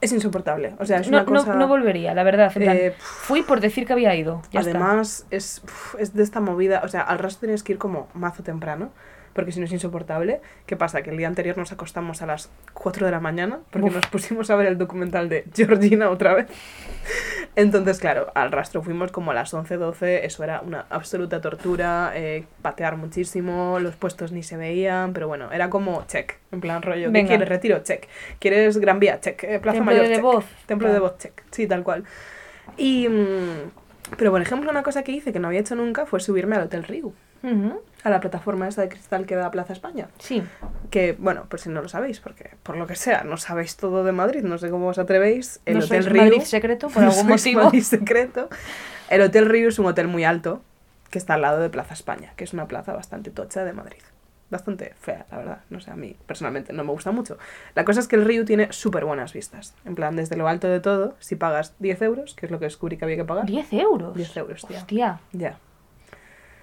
Es insoportable. O sea, es No, una cosa... no, no volvería, la verdad. en plan, Eh, fui por decir que había ido. Ya está. Además, es, es de esta movida. O sea, al rastro tienes que ir como mazo temprano. Porque si no es insoportable. ¿Qué pasa? Que el día anterior nos acostamos a las 4 de la mañana. Porque Uf. nos pusimos a ver el documental de Georgina otra vez. [LAUGHS] Entonces, claro, al rastro fuimos como a las 11, 12. Eso era una absoluta tortura. eh, patear muchísimo. Los puestos ni se veían. Pero bueno, era como check. En plan rollo. ¿Qué quieres? Retiro, check. ¿Quieres Gran Vía? Check. Eh, Plaza Templo Mayor, de check. Voz. Templo de Tal. voz, check. Sí, tal cual. Y. mm, pero por ejemplo, una cosa que hice que no había hecho nunca fue subirme al Hotel Riu, A la plataforma esta de cristal que da Plaza España. Sí. Que, bueno, pues si no lo sabéis, porque por lo que sea, no sabéis todo de Madrid, no sé cómo os atrevéis. El no Hotel Riu. Madrid secreto por [LAUGHS] no algún motivo. Madrid secreto. El Hotel Riu es un hotel muy alto que está al lado de Plaza España, que es una plaza bastante tocha de Madrid. Bastante fea, la verdad. No sé, a mí personalmente no me gusta mucho. La cosa es que el Riu tiene súper buenas vistas. En plan, desde lo alto de todo, si pagas 10 euros, que es lo que descubrí que había que pagar. 10 euros. 10 euros, tía. Hostia. Ya.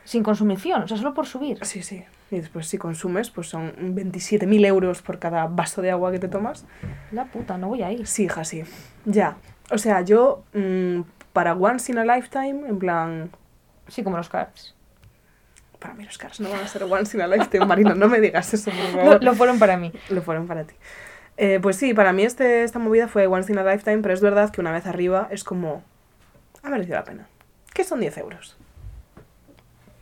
Sin consumición, o sea, solo por subir. Sí, sí. Y después si consumes, pues son 27.000 euros por cada vaso de agua que te tomas. La puta, no voy a ir. Sí, hija, sí. Ya. O sea, yo, mm, para Once in a Lifetime, en plan, Sí, como los cards. para mí los caras no van a ser Once in a Lifetime, Marina, no me digas eso, por [LAUGHS] Lo, favor. lo fueron para mí. Lo fueron para ti. Eh, pues sí, para mí este, esta movida fue Once in a Lifetime, pero es verdad que una vez arriba es como... Ha merecido la pena. ¿Qué son 10 euros?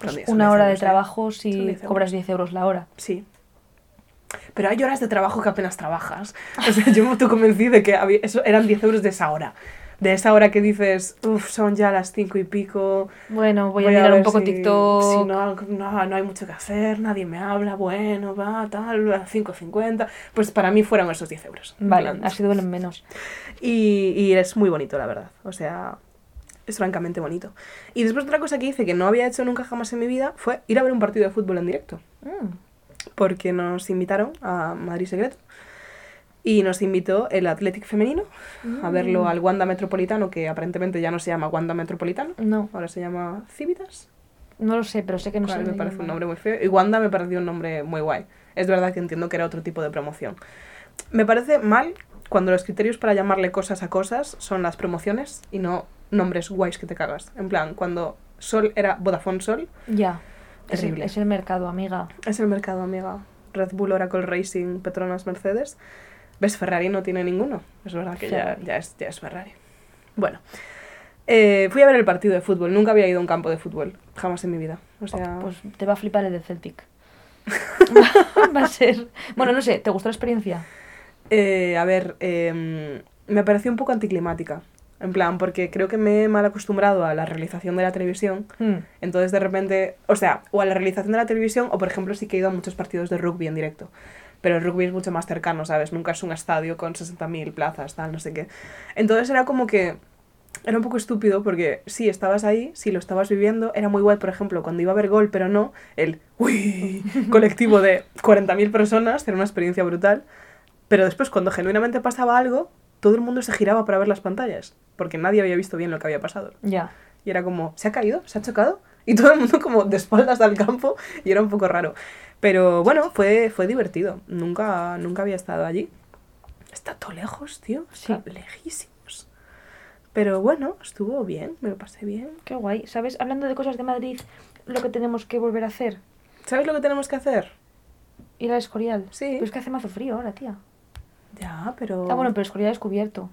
Son 10, son Una 10 hora de ¿eh? trabajo si 10 euros. cobras 10 euros la hora. Sí. Pero hay horas de trabajo que apenas trabajas. [LAUGHS] O sea, yo me autoconvencí de que había- eso eran 10 euros de esa hora. De esa hora que dices, uff, son ya las 5 y pico. Bueno, voy, a mirar un poco si- TikTok. Si no, no, no hay mucho que hacer, nadie me habla, bueno, va, tal, a 5.50. Pues para mí fueron esos 10 euros. Vale, así duelen menos. Y, y es muy bonito, la verdad. O sea, es francamente bonito. Y después otra cosa que hice que no había hecho nunca jamás en mi vida fue ir a ver un partido de fútbol en directo. Mm. Porque nos invitaron a Madrid Secreto. Y nos invitó el Athletic femenino a verlo Mm. al Wanda Metropolitano, que aparentemente ya no se llama Wanda Metropolitano, No, ahora se llama Civitas. no lo sé, pero sé que no Cual sé. me parece un nombre muy feo. Y Wanda me pareció un nombre muy guay. Es verdad que entiendo que era otro tipo de promoción. Me parece mal cuando los criterios para llamarle cosas a cosas son las promociones y no nombres guays que te cagas. En plan, cuando Sol era Vodafone Sol, Ya. Es el, Terrible. es el mercado, amiga. es el mercado, amiga. Red Bull, Oracle Racing, Petronas, Mercedes. ¿Ves? Ferrari no tiene ninguno. Es verdad que ya, ya, es, ya es Ferrari. Bueno. Eh, fui a ver el partido de fútbol. Nunca había ido a un campo de fútbol. Jamás en mi vida. O sea... Pues te va a flipar el de Celtic. [LAUGHS] va a ser. Bueno, no sé, ¿te gustó la experiencia? Eh, a ver, em, me pareció un poco anticlimática. En plan, porque creo que me he mal acostumbrado a la realización de la televisión. Mm. Entonces, de repente, o sea, o a la realización de la televisión, o por ejemplo, sí que he ido a muchos partidos de rugby en directo. Pero el rugby es mucho más cercano, ¿sabes? Nunca es un estadio con 60.000 plazas, tal, no sé qué. Entonces era como que. Era un poco estúpido porque sí, estabas ahí, sí lo estabas viviendo. Era muy guay, por ejemplo, cuando iba a ver gol, pero no el uy, [LAUGHS] colectivo de 40.000 personas. Era una experiencia brutal. Pero después, cuando genuinamente pasaba algo, todo el mundo se giraba para ver las pantallas. Porque nadie había visto bien lo que había pasado. Ya. Y era como, ¿se ha caído? ¿Se ha chocado? Y todo el mundo como de espaldas al campo y era un poco raro. Pero bueno, fue, fue divertido. Nunca, nunca había estado allí. Está todo lejos, tío. Está Sí. lejísimos. Pero bueno, estuvo bien, me lo pasé bien. Qué guay. ¿Sabes? Hablando de cosas de Madrid, lo que tenemos que volver a hacer. ¿Sabes lo que tenemos que hacer? Ir al Escorial. Sí. Pero es que hace mazo frío ahora, tía. Ya, pero... Ah, bueno, pero Escorial es cubierto.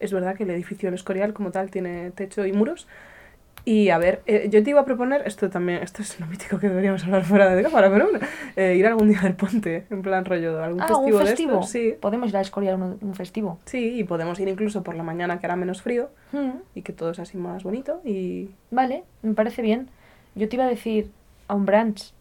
Es verdad que el edificio del Escorial como tal tiene techo y muros. Y a ver, eh, yo te iba a proponer, esto también, esto es lo mítico que deberíamos hablar fuera de cámara, pero bueno, eh, ir algún día del ponte, en plan rollo, algún Ah, festivo, un festivo. de estos. Sí, Podemos ir a Escoria a un, un festivo. sí, y podemos ir incluso por la mañana que hará menos frío Mm, y que todo es así más bonito y... Vale, me parece bien. Yo te iba a decir a un brunch,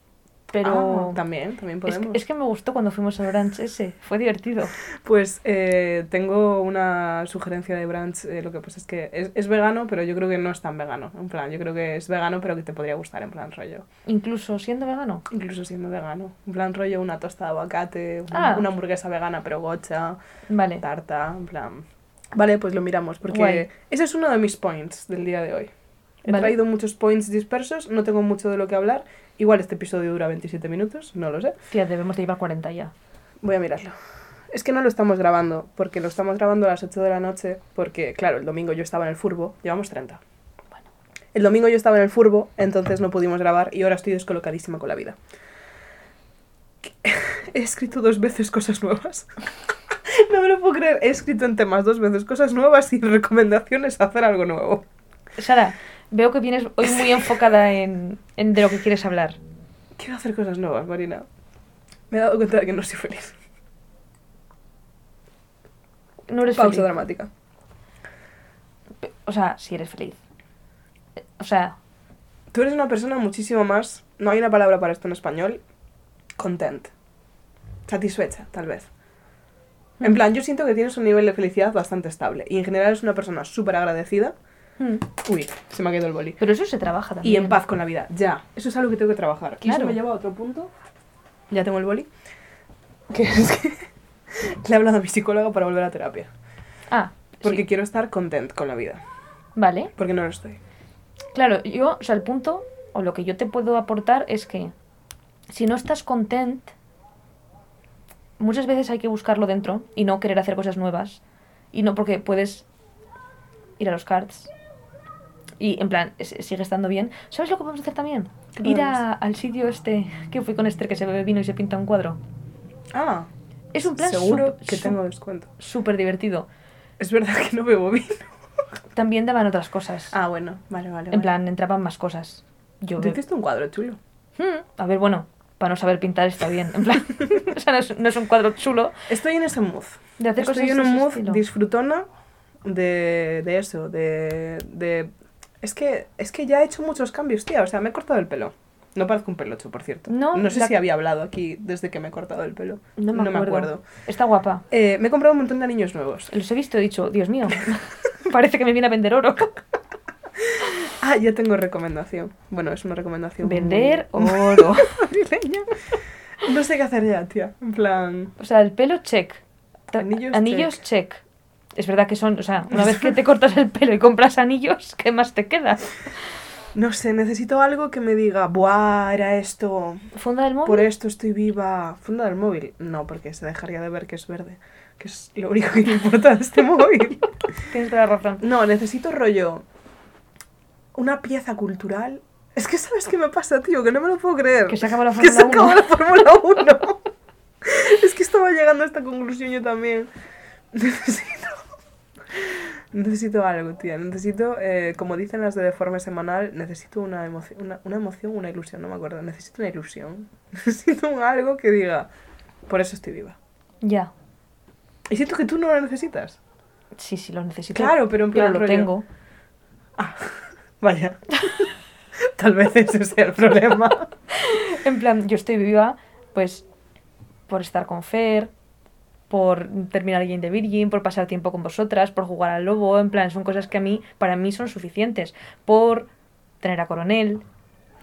pero... Ah, también, también es, podemos. que, es que me gustó cuando fuimos al brunch ese, fue divertido. Pues eh, tengo una sugerencia de brunch, eh, lo que pasa es que es, es vegano, pero yo creo que no es tan vegano, en plan, yo creo que es vegano, pero que te podría gustar, en plan rollo. Incluso siendo vegano. Incluso siendo vegano. En plan rollo una tosta de aguacate, Ah. una hamburguesa vegana pero gocha, Vale. tarta, en plan... Vale, pues lo miramos, porque Guay. ese es uno de mis points del día de hoy. He Vale. traído muchos points dispersos, no tengo mucho de lo que hablar. Igual este episodio dura 27 minutos, no lo sé. Tía, debemos de llevar 40 ya. Voy a mirarlo. Es que no lo estamos grabando, porque lo estamos grabando a las 8 de la noche, porque, claro, el domingo yo estaba en el furbo, llevamos 30. Bueno. El domingo yo estaba en el furbo, entonces no pudimos grabar y ahora estoy descolocadísima con la vida. [LAUGHS] He escrito dos veces cosas nuevas. [LAUGHS] No me lo puedo creer. He escrito en temas dos veces cosas nuevas y recomendaciones a hacer algo nuevo. Sara, veo que vienes hoy muy enfocada en, en de lo que quieres hablar. Quiero hacer cosas nuevas, Marina. Me he dado cuenta de que no soy feliz. No eres Pausa feliz. dramática. O sea, si eres feliz. O sea, Tú eres una persona muchísimo más, no hay una palabra para esto en español, content. Satisfecha, tal vez. En Mm. plan, yo siento que tienes un nivel de felicidad bastante estable. Y en general eres una persona súper agradecida. Mm, Uy, se me ha caído el boli. pero eso se trabaja también. Y en paz con la vida, ya. Eso es algo que tengo que trabajar. Y eso me lleva a otro punto. Ya tengo el boli. [LAUGHS] Que es que [LAUGHS] le he hablado a mi psicóloga para volver a terapia. Ah, Porque sí. quiero estar content con la vida. Vale. Porque no lo estoy. Claro, yo, o sea, el punto, o lo que yo te puedo aportar es que si no estás content, muchas veces hay que buscarlo dentro y no querer hacer cosas nuevas. Y no porque puedes ir a los cards y en plan, sigue estando bien. ¿Sabes lo que podemos hacer también? ¿Qué Ir a- al sitio este que fui con Esther que se bebe vino y se pinta un cuadro. Ah, Es un plan seguro que tengo descuento. súper divertido. Es verdad que no bebo vino. [LAUGHS] También daban otras cosas. Ah, bueno, vale, vale. en vale. plan, entraban más cosas. Yo Tú hiciste un cuadro chulo. Hmm, A ver, bueno, para no saber pintar está bien. En plan, [LAUGHS] o sea, no es, no es un cuadro chulo Estoy en ese mood. de hacer Estoy cosas en un mood estilo. disfrutona de, de eso, de, de... Es que, es que ya he hecho muchos cambios, tía. O sea, me he cortado el pelo. No parezco un pelocho, por cierto. No, sé la- si había hablado aquí desde que me he cortado el pelo. No me acuerdo. Está guapa. Eh, me he comprado un montón de anillos nuevos. Los he visto y he dicho, Dios mío, [LAUGHS] parece que me viene a vender oro. [LAUGHS] Ah, ya tengo recomendación. Bueno, es una recomendación. muy Vender [LAUGHS] oro. madrileña. No sé qué hacer ya, tía. En plan... O sea, el pelo, check. Anillos check. Es verdad que son, o sea, una vez que te cortas el pelo y compras anillos, ¿qué más te queda? No sé, necesito algo que me diga, buah, era esto, ¿Funda del móvil? por esto estoy viva. Funda del móvil. No, porque se dejaría de ver que es verde. Que es lo único que me importa de este móvil. [LAUGHS] Tienes toda la razón. No, necesito rollo. Una pieza cultural. Es que sabes qué me pasa, tío, que no me lo puedo creer. Que se acaba la Que se Fórmula 1. acaba la Fórmula 1. [LAUGHS] es que estaba llegando a esta conclusión yo también. [LAUGHS] Necesito. [LAUGHS] Necesito algo, tía. Necesito, eh, como dicen las de Deforme Semanal, necesito una emoción, una, una emoción, una ilusión, no me acuerdo. Necesito una ilusión. [LAUGHS] Necesito un algo que diga, por eso estoy viva. Ya. Y siento que tú no lo necesitas. Sí, sí, lo necesito. Claro, pero en Pero plan lo rollo- tengo. [LAUGHS] Vaya. Tal vez ese sea el problema. En plan, yo estoy viva, pues, por estar con Fer, por terminar Jane de Virgin, por pasar tiempo con vosotras, por jugar al lobo, en plan, son cosas que a mí, para mí son suficientes. Por tener a Coronel,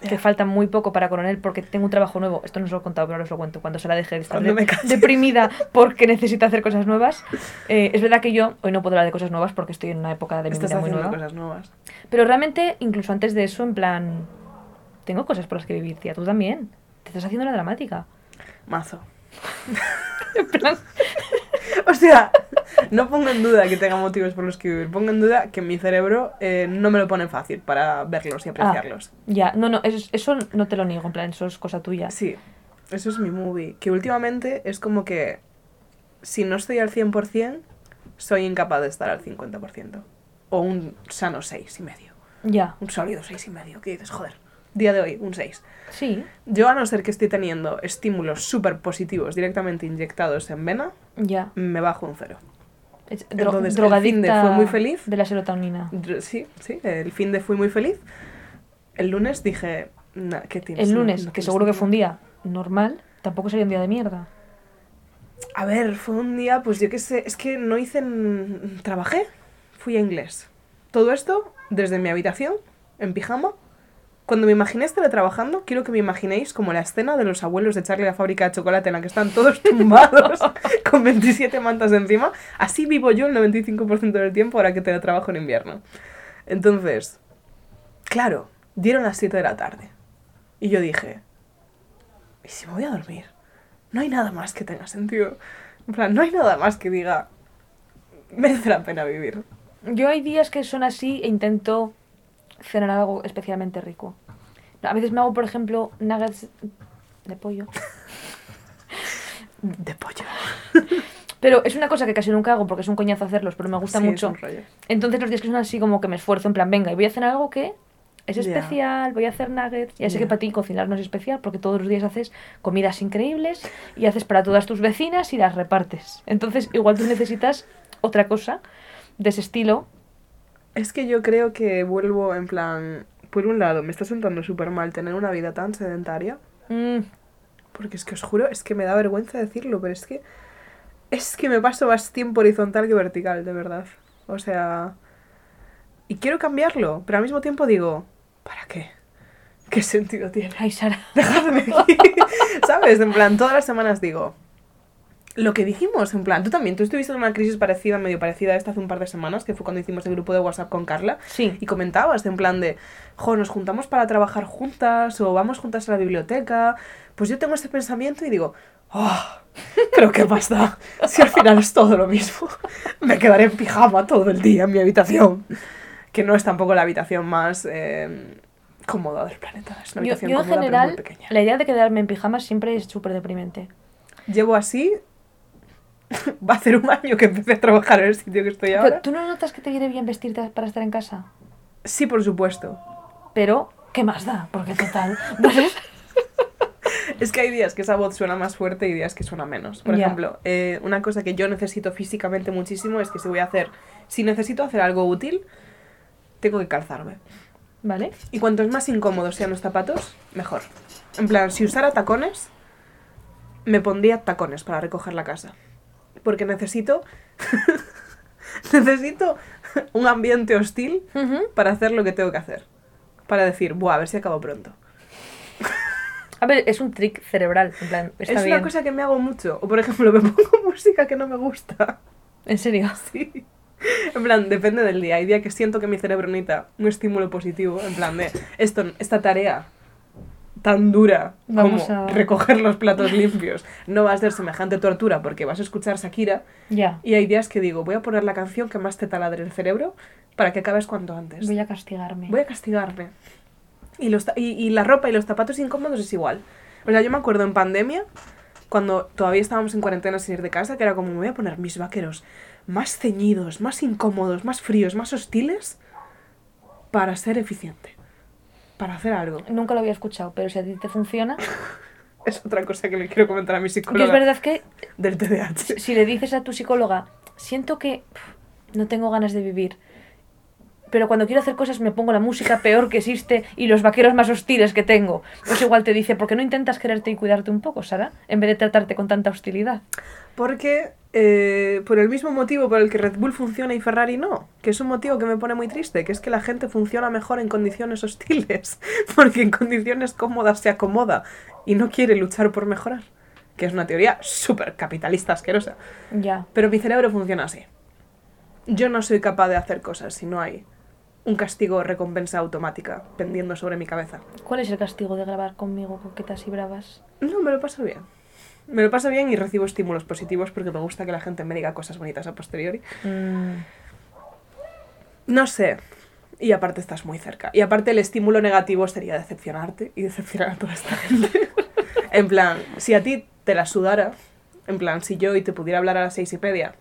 que falta muy poco para Coronel porque tengo un trabajo nuevo. Esto no os lo he contado, pero ahora os lo cuento. Cuando se la deje de estar de- deprimida [LAUGHS] porque necesita hacer cosas nuevas. Eh, es verdad que yo hoy no puedo hablar de cosas nuevas porque estoy en una época de mi Estás vida muy nueva. cosas nuevas. Pero realmente, incluso antes de eso, en plan, tengo cosas por las que vivir, tía. Tú también. Te estás haciendo la dramática. Mazo. En plan, O sea, no pongo en duda que tenga motivos por los que vivir. Pongo en duda que mi cerebro eh, no me lo pone fácil para verlos y apreciarlos. ya, no, no, eso, eso no te lo niego, en plan, eso es cosa tuya. Sí, eso es mi movie. Que últimamente es como que si no estoy al 100%, soy incapaz de estar al 50%. O un sano 6 y medio. Ya. Un sólido seis y medio. ¿Qué dices? Joder. Día de hoy, un 6. Sí. Yo, a no ser que esté teniendo estímulos súper positivos directamente inyectados en vena, Ya. me bajo un cero. Es dro- Entonces, el drogadicta fin de fue muy feliz. De la serotonina. Sí, sí, el fin de fui muy feliz. El lunes dije, "Nah, ¿qué tienes? El lunes, no que seguro que nada". fue un día normal, tampoco sería un día de mierda. A ver, fue un día, pues yo qué sé, es que no hice... Trabajé, fui a inglés. Todo esto desde mi habitación, en pijama. Cuando me imaginé estar trabajando, quiero que me imaginéis como la escena de los abuelos de Charlie la fábrica de chocolate en la que están todos [LAUGHS] tumbados con 27 mantas encima. Así vivo yo el 95% del tiempo ahora que teletrabajo en invierno. Entonces, claro, dieron las 7 de la tarde. Y yo dije, ¿y si me voy a dormir? No hay nada más que tenga sentido. En plan, no hay nada más que diga, merece la pena vivir. Yo hay días que son así e intento cenar algo especialmente rico. A veces me hago, por ejemplo, nuggets de pollo. [LAUGHS] De pollo. Pero es una cosa que casi nunca hago porque es un coñazo hacerlos, pero me gusta Sí, mucho. Entonces los días que son así como que me esfuerzo en plan, venga, y voy a hacer algo que es especial, voy a hacer nuggets. Ya sé Ya. que para ti cocinar no es especial porque todos los días haces comidas increíbles y haces para todas tus vecinas y las repartes. Entonces igual tú necesitas otra cosa de ese estilo. Es que yo creo que vuelvo en plan, por un lado, me está sentando súper mal tener una vida tan sedentaria, Mm, porque es que os juro, es que me da vergüenza decirlo, pero es que es que me paso más tiempo horizontal que vertical, de verdad. O sea, y quiero cambiarlo, pero al mismo tiempo digo, ¿para qué? ¿Qué sentido tiene? Ay, Sara. Dejadme aquí. [LAUGHS] ¿Sabes? En plan, todas las semanas digo. Lo que dijimos, en plan, tú también, tú estuviste en una crisis parecida, medio parecida a esta hace un par de semanas, que fue cuando hicimos el grupo de WhatsApp con Carla, Sí. y comentabas, en plan de, jo, nos juntamos para trabajar juntas, o vamos juntas a la biblioteca. Pues yo tengo este pensamiento y digo, oh, pero qué pasa, si al final es todo lo mismo. Me quedaré en pijama todo el día en mi habitación, que no es tampoco la habitación más eh, cómoda del planeta, es una Yo, habitación yo en cómoda pero general, muy pequeña. la idea de quedarme en pijama siempre es súper deprimente. Llevo así. [LAUGHS] Va a hacer un año que empecé a trabajar en el sitio que estoy Pero, ahora. ¿Tú no notas que te viene bien vestirte para estar en casa? Sí, por supuesto. Pero, ¿qué más da? Porque total, [LAUGHS] ¿no sé? Es que hay días que esa voz suena más fuerte y días que suena menos. Por ejemplo, eh, una cosa que yo necesito físicamente muchísimo es que si voy a hacer. Si necesito hacer algo útil, tengo que calzarme. ¿Vale? Y cuantos más incómodos sean los zapatos, mejor. En plan, si usara tacones, me pondría tacones para recoger la casa. Porque necesito. [LAUGHS] necesito un ambiente hostil para hacer lo que tengo que hacer. Para decir, buah, a ver si acabo pronto. A ver, es un trick cerebral, en plan, está es bien. una cosa que me hago mucho. O por ejemplo, [LAUGHS] me pongo música que no me gusta. En serio. [LAUGHS] Sí. En plan, depende del día. Hay día que siento que mi cerebro necesita un estímulo positivo. En plan de, esto, esta tarea tan dura Vamos como a- recoger los platos limpios no va a ser semejante tortura porque vas a escuchar Shakira. Ya. Y hay días que digo, voy a poner la canción que más te taladre el cerebro para que acabes cuanto antes. Voy a castigarme. Voy a castigarme. Y, los y la ropa y los zapatos incómodos es igual. O sea, yo me acuerdo en pandemia, cuando todavía estábamos en cuarentena sin ir de casa, que era como, me voy a poner mis vaqueros más ceñidos, más incómodos, más fríos, más hostiles, para ser eficiente. Para hacer algo. Nunca lo había escuchado, pero si a ti te funciona. [LAUGHS] Es otra cosa que le quiero comentar a mi Que psicóloga es verdad que del TDAH. si le dices a tu psicóloga, siento que no tengo ganas de vivir, pero cuando quiero hacer cosas me pongo la música peor que existe y los vaqueros más hostiles que tengo, pues igual te dice, ¿por qué no intentas quererte y cuidarte un poco, Sara? En vez de tratarte con tanta hostilidad. Porque, eh, por el mismo motivo por el que Red Bull funciona y Ferrari no, que es un motivo que me pone muy triste, que es que la gente funciona mejor en condiciones hostiles, [LAUGHS] porque en condiciones cómodas se acomoda y no quiere luchar por mejorar, que es una teoría súper capitalista asquerosa. Ya. Pero mi cerebro funciona así. Yo no soy capaz de hacer cosas si no hay un castigo recompensa automática pendiendo sobre mi cabeza. ¿Cuál es el castigo de grabar conmigo coquetas y bravas? No, me lo paso bien. Me lo paso bien y recibo estímulos positivos porque me gusta que la gente me diga cosas bonitas a posteriori. Mm, No sé. Y aparte estás muy cerca. Y aparte el estímulo negativo sería decepcionarte y decepcionar a toda esta gente. [LAUGHS] en plan, si a ti te la sudara, en plan, si yo y te pudiera hablar a las seis y media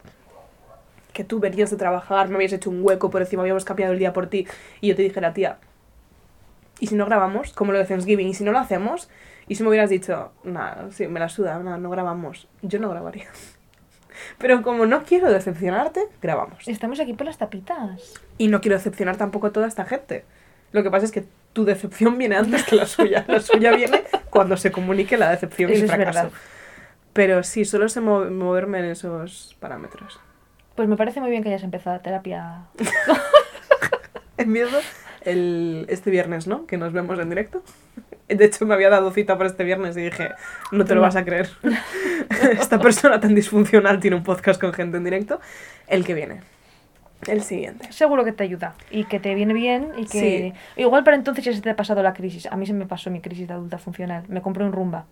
que tú venías de trabajar, me habías hecho un hueco por encima, habíamos cambiado el día por ti, y yo te dijera, tía, ¿y si no grabamos? Como lo de Thanksgiving, ¿y si no lo hacemos? Y si me hubieras dicho, nada, sí, me la suda, nada, no grabamos, yo no grabaría. [LAUGHS] Pero como no quiero decepcionarte, grabamos. Estamos aquí por las tapitas. Y no quiero decepcionar tampoco a toda esta gente. Lo que pasa es que tu decepción viene antes que la suya. La suya viene cuando se comunique la decepción y el es fracaso. verdad. Pero sí, solo sé mo- moverme en esos parámetros. Pues me parece muy bien que hayas empezado la terapia. [LAUGHS] Empiezo el, este viernes, ¿no? Que nos vemos en directo. De hecho, me había dado cita para este viernes y dije, no te lo vas a creer. [LAUGHS] Esta persona tan disfuncional tiene un podcast con gente en directo. El que viene. El siguiente. Seguro que te ayuda y que te viene bien y que... Igual para entonces ya se te ha pasado la crisis. A mí se me pasó mi crisis de adulta funcional. Me compré un rumba.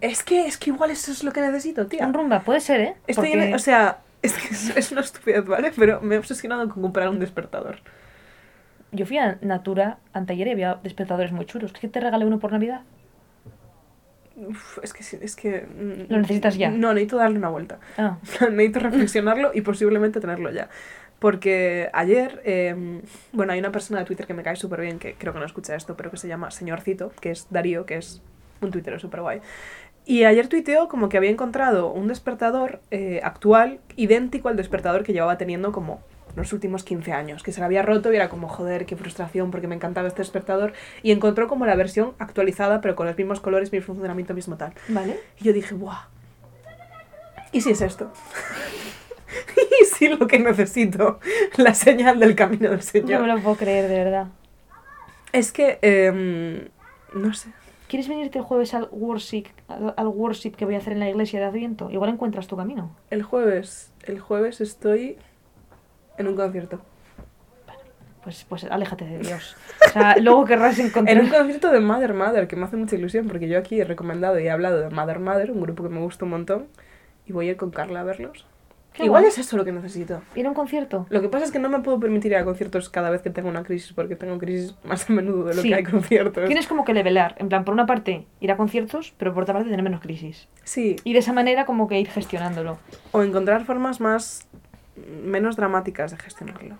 Es que, es que igual eso es lo que necesito, tía. Un rumba, puede ser, ¿eh? Estoy en- o sea, es que es, es una estupidez, ¿vale? Pero me he obsesionado con comprar un despertador. Yo fui a Natura anteayer y había despertadores muy chulos. ¿Qué te regalé uno por Navidad? Uf, es que, es que... mm, Lo necesitas ya. No, necesito darle una vuelta. Ah, [LAUGHS] necesito reflexionarlo y posiblemente tenerlo ya. Porque ayer, eh, bueno, hay una persona de Twitter que me cae súper bien, que creo que no escucha esto, pero que se llama Señorcito, que es Darío, que es un tuitero súper guay. Y ayer tuiteó como que había encontrado un despertador eh, actual idéntico al despertador que llevaba teniendo como los últimos 15 años, que se le había roto y era como, joder, qué frustración porque me encantaba este despertador. Y encontró como la versión actualizada, pero con los mismos colores, mismo funcionamiento, mismo tal. vale. Y yo dije, ¡buah! ¿Y si es esto? [LAUGHS] ¿Y si lo que necesito? La señal del camino del No Señor. me lo puedo creer, de verdad. Es que, em, no sé. ¿Quieres venirte el jueves al worship, al, al worship que voy a hacer en la iglesia de Adviento? Igual encuentras tu camino. El jueves, el jueves estoy en un concierto. Pues, pues aléjate de Dios. O sea, [LAUGHS] luego querrás encontrar... En un concierto de Mother Mother, que me hace mucha ilusión, porque yo aquí he recomendado y he hablado de Mother Mother, un grupo que me gusta un montón, y voy a ir con Carla a verlos. Qué Igual guay. es eso lo que necesito. ¿Ir a un concierto? Lo que pasa es que no me puedo permitir ir a conciertos cada vez que tengo una crisis, porque tengo crisis [LAUGHS] más a menudo de lo Sí. que hay conciertos. Tienes como que levelar. En plan, por una parte, ir a conciertos, pero por otra parte, tener menos crisis. Sí, Y de esa manera, como que ir gestionándolo. o encontrar formas más menos dramáticas de gestionarlo.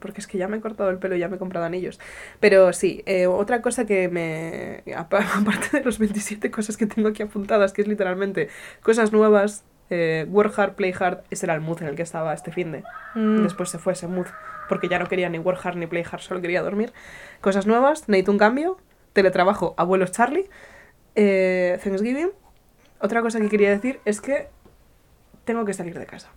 Porque es que ya me he cortado el pelo y ya me he comprado anillos. Pero sí, eh, otra cosa que me... apa- [LAUGHS] Aparte de los 27 cosas que tengo aquí apuntadas, que es literalmente cosas nuevas, eh, work hard, play hard, ese era el mood en el que estaba este fin de. Mm, Después se fue ese mood, porque ya no quería ni work hard ni play hard, solo quería dormir. Cosas nuevas, necesito un cambio, teletrabajo, abuelos Charlie, eh, Thanksgiving. Otra cosa que quería decir es que tengo que salir de casa.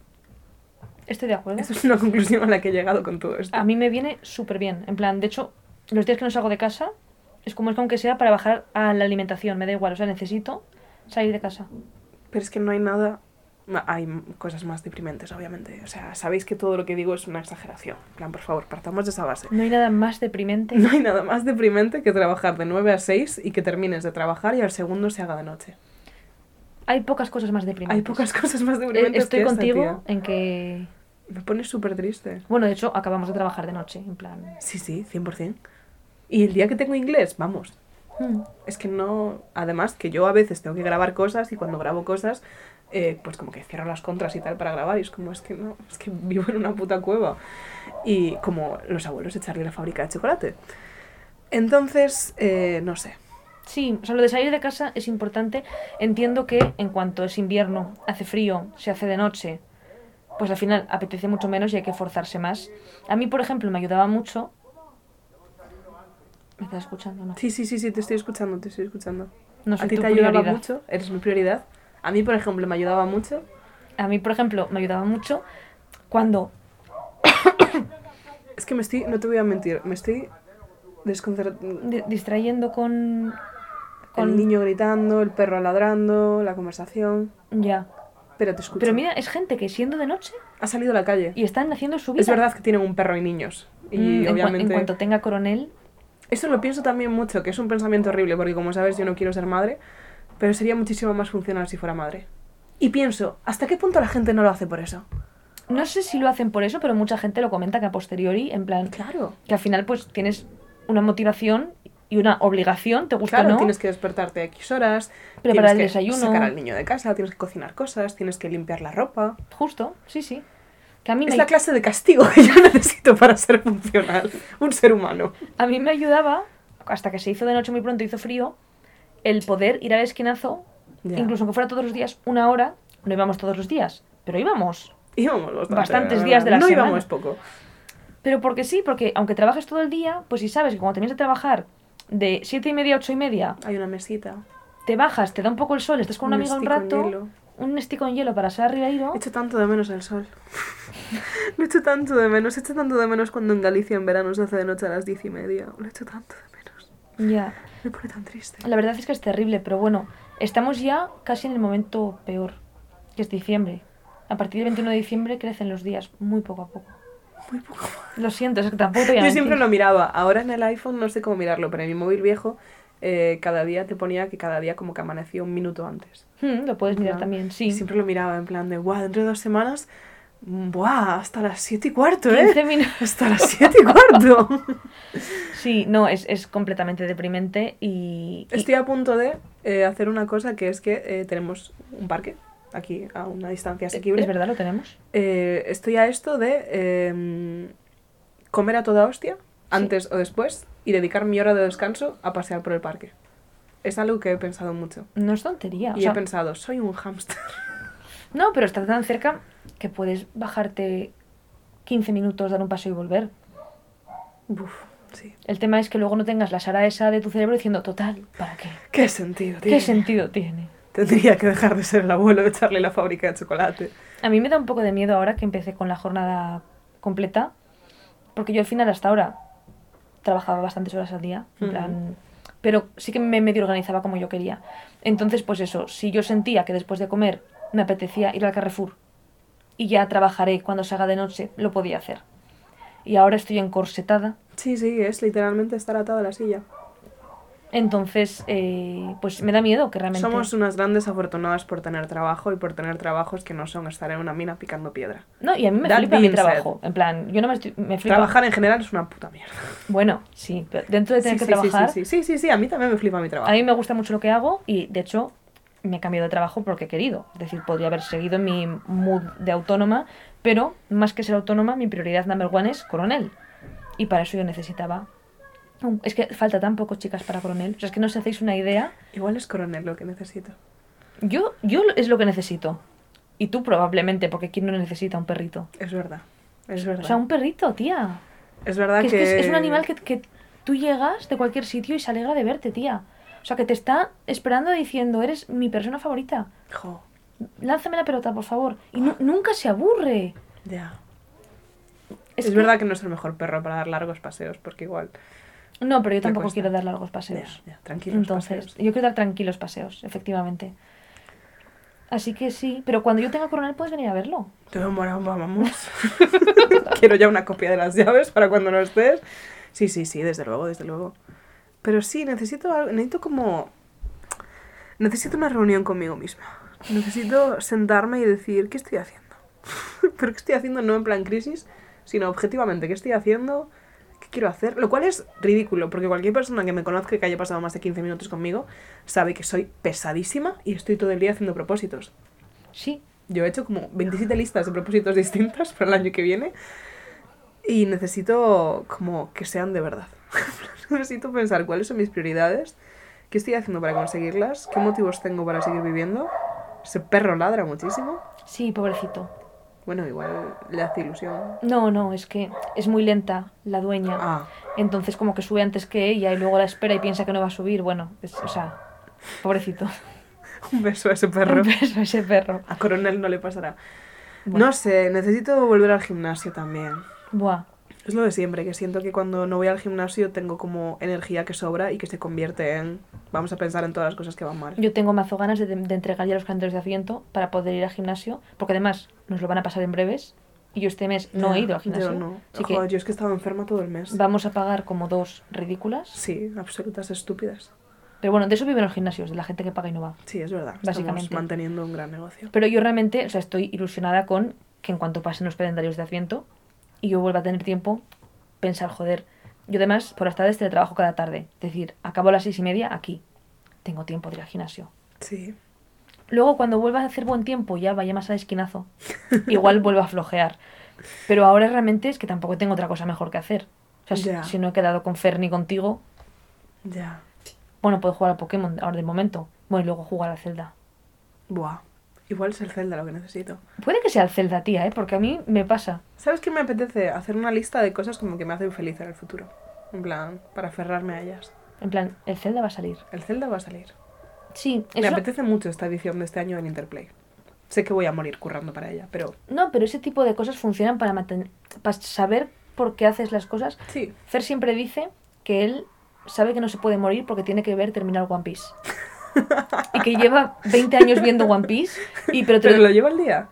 Estoy de acuerdo. Esa es una conclusión a la que he llegado con todo esto. A mí me viene súper bien. En plan, de hecho, los días que no salgo de casa, es como es que aunque sea para bajar a la alimentación, me da igual. O sea, necesito salir de casa. Pero es que no hay nada... Hay cosas más deprimentes, obviamente. O sea, sabéis que todo lo que digo es una exageración. Plan, por favor, partamos de esa base. No hay nada más deprimente. [LAUGHS] No hay nada más deprimente que trabajar de 9 a 6 y que termines de trabajar y al segundo se haga de noche. Hay pocas cosas más deprimentes. Hay pocas cosas más Eh, deprimentes Estoy que contigo en que... Me pone súper triste. Bueno, de hecho, acabamos de trabajar de noche, en plan... Sí, sí, 100%. Y el día que tengo inglés, vamos. mm, Es que no... Además, que yo a veces tengo que grabar cosas y cuando grabo cosas, eh, pues como que cierro las contras y tal para grabar y es como, es que no, es que vivo en una puta cueva. Y como los abuelos de Charlie la fábrica de chocolate. Entonces, eh, no sé. Sí, o sea, lo de salir de casa es importante. Entiendo que en cuanto es invierno, hace frío, se hace de noche, pues al final apetece mucho menos y hay que forzarse más. A mí, por ejemplo, me ayudaba mucho... ¿Me estás escuchando? No. Sí, sí, sí, sí, te estoy escuchando, te estoy escuchando. No a ti te ayudaba prioridad. mucho, eres mi prioridad. A mí, por ejemplo, me ayudaba mucho. A mí, por ejemplo, me ayudaba mucho cuando... [COUGHS] Es que me estoy, no te voy a mentir, me estoy desconcertando. di- distrayendo con... con... El niño gritando, el perro ladrando, la conversación. Ya. Pero te escucho. Pero mira, es gente que siendo de noche ha salido a la calle. y están haciendo su vida. Es verdad que tienen un perro y niños. Y Mm, en obviamente. en cuanto tenga coronel, Eso lo pienso también mucho, que es un pensamiento horrible, porque como sabes, yo no quiero ser madre, pero sería muchísimo más funcional si fuera madre. Y pienso, ¿hasta qué punto la gente no lo hace por eso? no sé si lo hacen por eso, pero mucha gente lo comenta que a posteriori, en plan, Claro. que al final pues tienes una motivación y una obligación, te gusta Claro, o no, tienes que despertarte a X horas, Preparar el que desayuno. sacar al niño de casa, tienes que cocinar cosas, tienes que limpiar la ropa. justo, sí, sí. Que a mí, Es me, la clase de castigo que yo [LAUGHS] necesito para ser funcional. Un ser humano. a mí me ayudaba, hasta que se hizo de noche muy pronto, hizo frío, el poder ir al esquinazo, incluso aunque fuera todos los días, una hora, no íbamos todos los días, pero íbamos. Íbamos bastante, Bastantes días de la no semana. íbamos poco. Pero porque sí, porque aunque trabajes todo el día, pues si sabes que cuando terminas de trabajar de siete y media a ocho y media, Hay una mesita. te bajas, te da un poco el sol, estás con Un amiga un rato, un stick con hielo para ser arriba He hecho tanto de menos el sol. [LAUGHS] Lo he hecho tanto de menos. He hecho tanto de menos cuando en Galicia en verano se hace de noche a las diez y media. Lo he hecho tanto de menos. Ya. Me pone tan triste. La verdad es que es terrible, pero bueno, estamos ya casi en el momento peor, que es diciembre. A partir del 21 de diciembre crecen los días, muy poco a poco. Muy poco. Lo siento, es que tampoco te voy a Yo siempre lo miraba. Ahora en el iPhone no sé cómo mirarlo, pero en mi móvil viejo eh, cada día te ponía que cada día como que amanecía un minuto antes. Hmm, lo puedes mirar ¿no? también, sí. Siempre lo miraba en plan de, guau, dentro de dos semanas, buah, hasta las siete y cuarto, ¿eh? 15 minutos. [LAUGHS] Hasta las siete y cuarto. [LAUGHS] Sí, no, es, es completamente deprimente y... y- Estoy a punto de eh, hacer una cosa que es que eh, tenemos un parque aquí a una distancia asequible. ¿Es verdad? ¿Lo tenemos? Eh, estoy a esto de eh, comer a toda hostia, antes o después, y dedicar mi hora de descanso a pasear por el parque. Es algo que he pensado mucho. No es tontería. o Y sea, he pensado, soy un hámster. no, pero está tan cerca que puedes bajarte 15 minutos, dar un paseo y volver. Uf, sí. El tema es que luego no tengas la sara esa de tu cerebro diciendo, total, ¿para qué? ¿Qué sentido ¿Qué tiene? sentido tiene? Tendría que dejar de ser el abuelo de echarle la fábrica de chocolate. A mí me da un poco de miedo ahora que empecé con la jornada completa, porque yo al final hasta ahora trabajaba bastantes horas al día, en plan, pero sí que me medio organizaba como yo quería. Entonces, pues eso, si yo sentía que después de comer me apetecía ir al Carrefour y ya trabajaré cuando se haga de noche, lo podía hacer. Y ahora estoy encorsetada, Sí, sí, es literalmente estar atado a la silla. entonces, eh, pues me da miedo que realmente... Somos unas grandes afortunadas por tener trabajo y por tener trabajos que no son estar en una mina picando piedra. No, y a mí me That flipa mi trabajo. En plan, yo no me, estoy, me flipa... Trabajar en general es una puta mierda. Bueno, sí, pero dentro de tener Sí, que sí, trabajar... Sí, sí, sí, sí, sí, a mí también me flipa mi trabajo. A mí me gusta mucho lo que hago y de hecho me he cambiado de trabajo porque he querido. Es decir, podría haber seguido mi mood de autónoma, pero más que ser autónoma, mi prioridad number one es coronel. Y para eso yo necesitaba. Es que falta tan poco chicas para coronel. O sea, es que no os hacéis una idea. Igual es coronel lo que necesito. Yo, yo es lo que necesito. Y tú probablemente, porque ¿quién no necesita un perrito? Es verdad. Es verdad. O sea, un perrito, tía. Es verdad Que que... es, que es, es un animal que, que tú llegas de cualquier sitio y se alegra de verte, tía. O sea, que te está esperando diciendo, eres mi persona favorita. Jo, Lánzame la pelota, por favor. Y nu- nunca se aburre. ya. Es, Es, que- verdad que no es el mejor perro para dar largos paseos, porque igual... No, pero yo tampoco cuesta. quiero dar largos paseos. Ya, ya, tranquilos Entonces, paseos. yo quiero dar tranquilos paseos, efectivamente. Así que sí, pero cuando yo tenga coronel puedes venir a verlo. Morado, vamos. [LAUGHS] [LAUGHS] Quiero ya una copia de las llaves para cuando no estés. Sí, sí, sí, desde luego, desde luego. Pero sí, necesito algo, necesito como... Necesito una reunión conmigo misma. Necesito sentarme y decir, ¿qué estoy haciendo? [LAUGHS] Pero ¿qué estoy haciendo no en plan crisis, sino objetivamente, ¿qué estoy haciendo? ¿Qué quiero hacer? Lo cual es ridículo, porque cualquier persona que me conozca y que haya pasado más de 15 minutos conmigo sabe que soy pesadísima y estoy todo el día haciendo propósitos. Sí, Yo he hecho como 27 listas de propósitos distintas para el año que viene y necesito como que sean de verdad. [LAUGHS] necesito pensar cuáles son mis prioridades, qué estoy haciendo para conseguirlas, qué motivos tengo para seguir viviendo. Ese perro ladra muchísimo. sí, pobrecito. Bueno, igual le hace ilusión. No, no, es que es muy lenta la dueña. Ah, Entonces como que sube antes que ella y luego la espera y piensa que no va a subir. Bueno, es- o sea, pobrecito. [LAUGHS] un beso a ese [LAUGHS] perro. Un beso a ese perro. A Coronel no le pasará. Bueno. No sé, necesito volver al gimnasio también. Buah. Es lo de siempre, que siento que cuando no voy al gimnasio tengo como energía que sobra y que se convierte en... Vamos a pensar en todas las cosas que van mal. Yo tengo mazo ganas de, de entregar ya los calendarios de Adviento para poder ir al gimnasio, porque además nos lo van a pasar en breves y yo este mes no he Ya, ido al gimnasio. Yo no. Así Joder, que yo es que estaba enferma todo el mes. vamos a pagar como dos ridículas. Sí, absolutas estúpidas. Pero bueno, de eso viven los gimnasios, de la gente que paga y no va. Sí, es verdad. Básicamente. Estamos manteniendo un gran negocio. Pero yo realmente, o sea, estoy ilusionada con que en cuanto pasen los calendarios de Adviento y yo vuelva a tener tiempo, pensar, joder, yo además por las tardes teletrabajo cada tarde. Es decir, acabo a las seis y media aquí. Tengo tiempo de ir al gimnasio. Sí. Luego, cuando vuelva a hacer buen tiempo, ya vaya más al esquinazo. Igual vuelvo a flojear. Pero ahora realmente es que tampoco tengo otra cosa mejor que hacer. O sea, si no he quedado con Fer ni contigo, Ya. bueno, puedo jugar a Pokémon ahora de momento. Bueno, y luego jugar a Zelda. Buah. Igual es el Zelda lo que necesito. Puede que sea el Zelda, tía, ¿eh? Porque a mí me pasa. ¿Sabes qué me apetece? Hacer una lista de cosas como que me hacen feliz en el futuro. En plan, para aferrarme a ellas. En plan, el Zelda va a salir. El Zelda va a salir. Sí, Me eso... apetece mucho esta edición de este año en Interplay. Sé que voy a morir currando para ella, pero No, pero ese tipo de cosas funcionan para, mantener, para saber por qué haces las cosas. sí. Fer siempre dice que él sabe que no se puede morir porque tiene que ver terminar One Piece. [LAUGHS] y que lleva 20 años viendo One Piece. Y, pero te ¿Pero lo- llevo al día?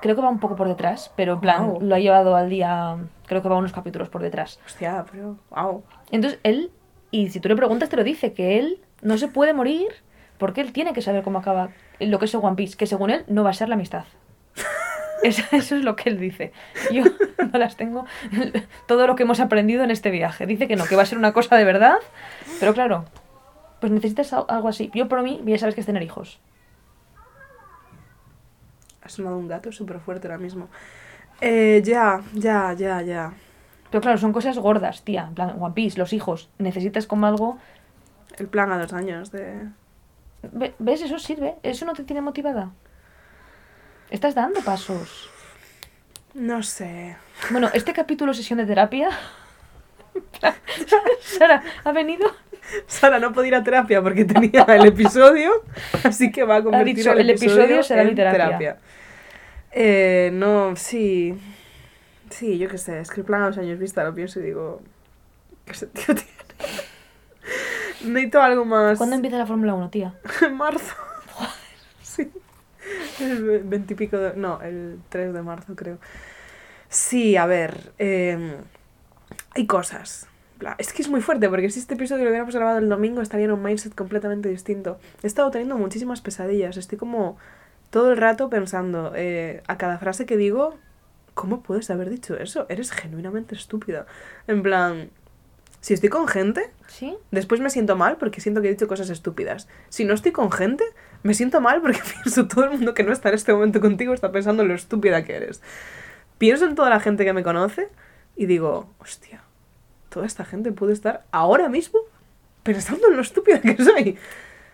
creo que va un poco por detrás, pero en plan, lo ha llevado al día. Creo que va unos capítulos por detrás. Hostia, pero... Wow. Entonces él, y si tú le preguntas, te lo dice, que él no se puede morir porque él tiene que saber cómo acaba lo que es el One Piece, que según él no va a ser la amistad. [LAUGHS] Eso, eso es lo que él dice. Yo no las tengo. Todo lo que hemos aprendido en este viaje. Dice que no, que va a ser una cosa de verdad. Pero claro, pues necesitas al- algo así. Yo por mí, ya sabes que es tener hijos. Ha sonado un gato súper fuerte ahora mismo. Eh, ya, ya, ya, ya. Pero claro, son cosas gordas, tía. En plan, One Piece, los hijos. Necesitas como algo... El plan a dos años de... Ve- ¿Ves? Eso sirve. Eso no te tiene motivada. Estás dando pasos. No sé. Bueno, este capítulo sesión de terapia. [LAUGHS] Sara, ha venido. Sara no puede ir a terapia porque tenía el episodio, así que va a convertir dicho, el, el episodio será en mi terapia. Eh, no, sí. Sí, yo qué sé. Es que el plan a dos años vista lo pienso y digo... ¿Qué sentido tiene? Necesito algo más... ¿Cuándo empieza la Fórmula 1, tía? En [LAUGHS] marzo. Sí. El veintipico de... No, el 3 de marzo creo. Sí, a ver. eh, hay cosas. Es que es muy fuerte, porque si este episodio lo hubiéramos grabado el domingo estaría en un mindset completamente distinto. He estado teniendo muchísimas pesadillas. Estoy como todo el rato pensando eh, a cada frase que digo, ¿cómo puedes haber dicho eso? Eres genuinamente estúpida. En plan, si estoy con gente, ¿Sí? Después me siento mal porque siento que he dicho cosas estúpidas. Si no estoy con gente, me siento mal porque [LAUGHS] pienso todo el mundo que no está en este momento contigo está pensando en lo estúpida que eres. Pienso en toda la gente que me conoce y digo, hostia, toda esta gente puede estar ahora mismo pensando en lo estúpida que soy.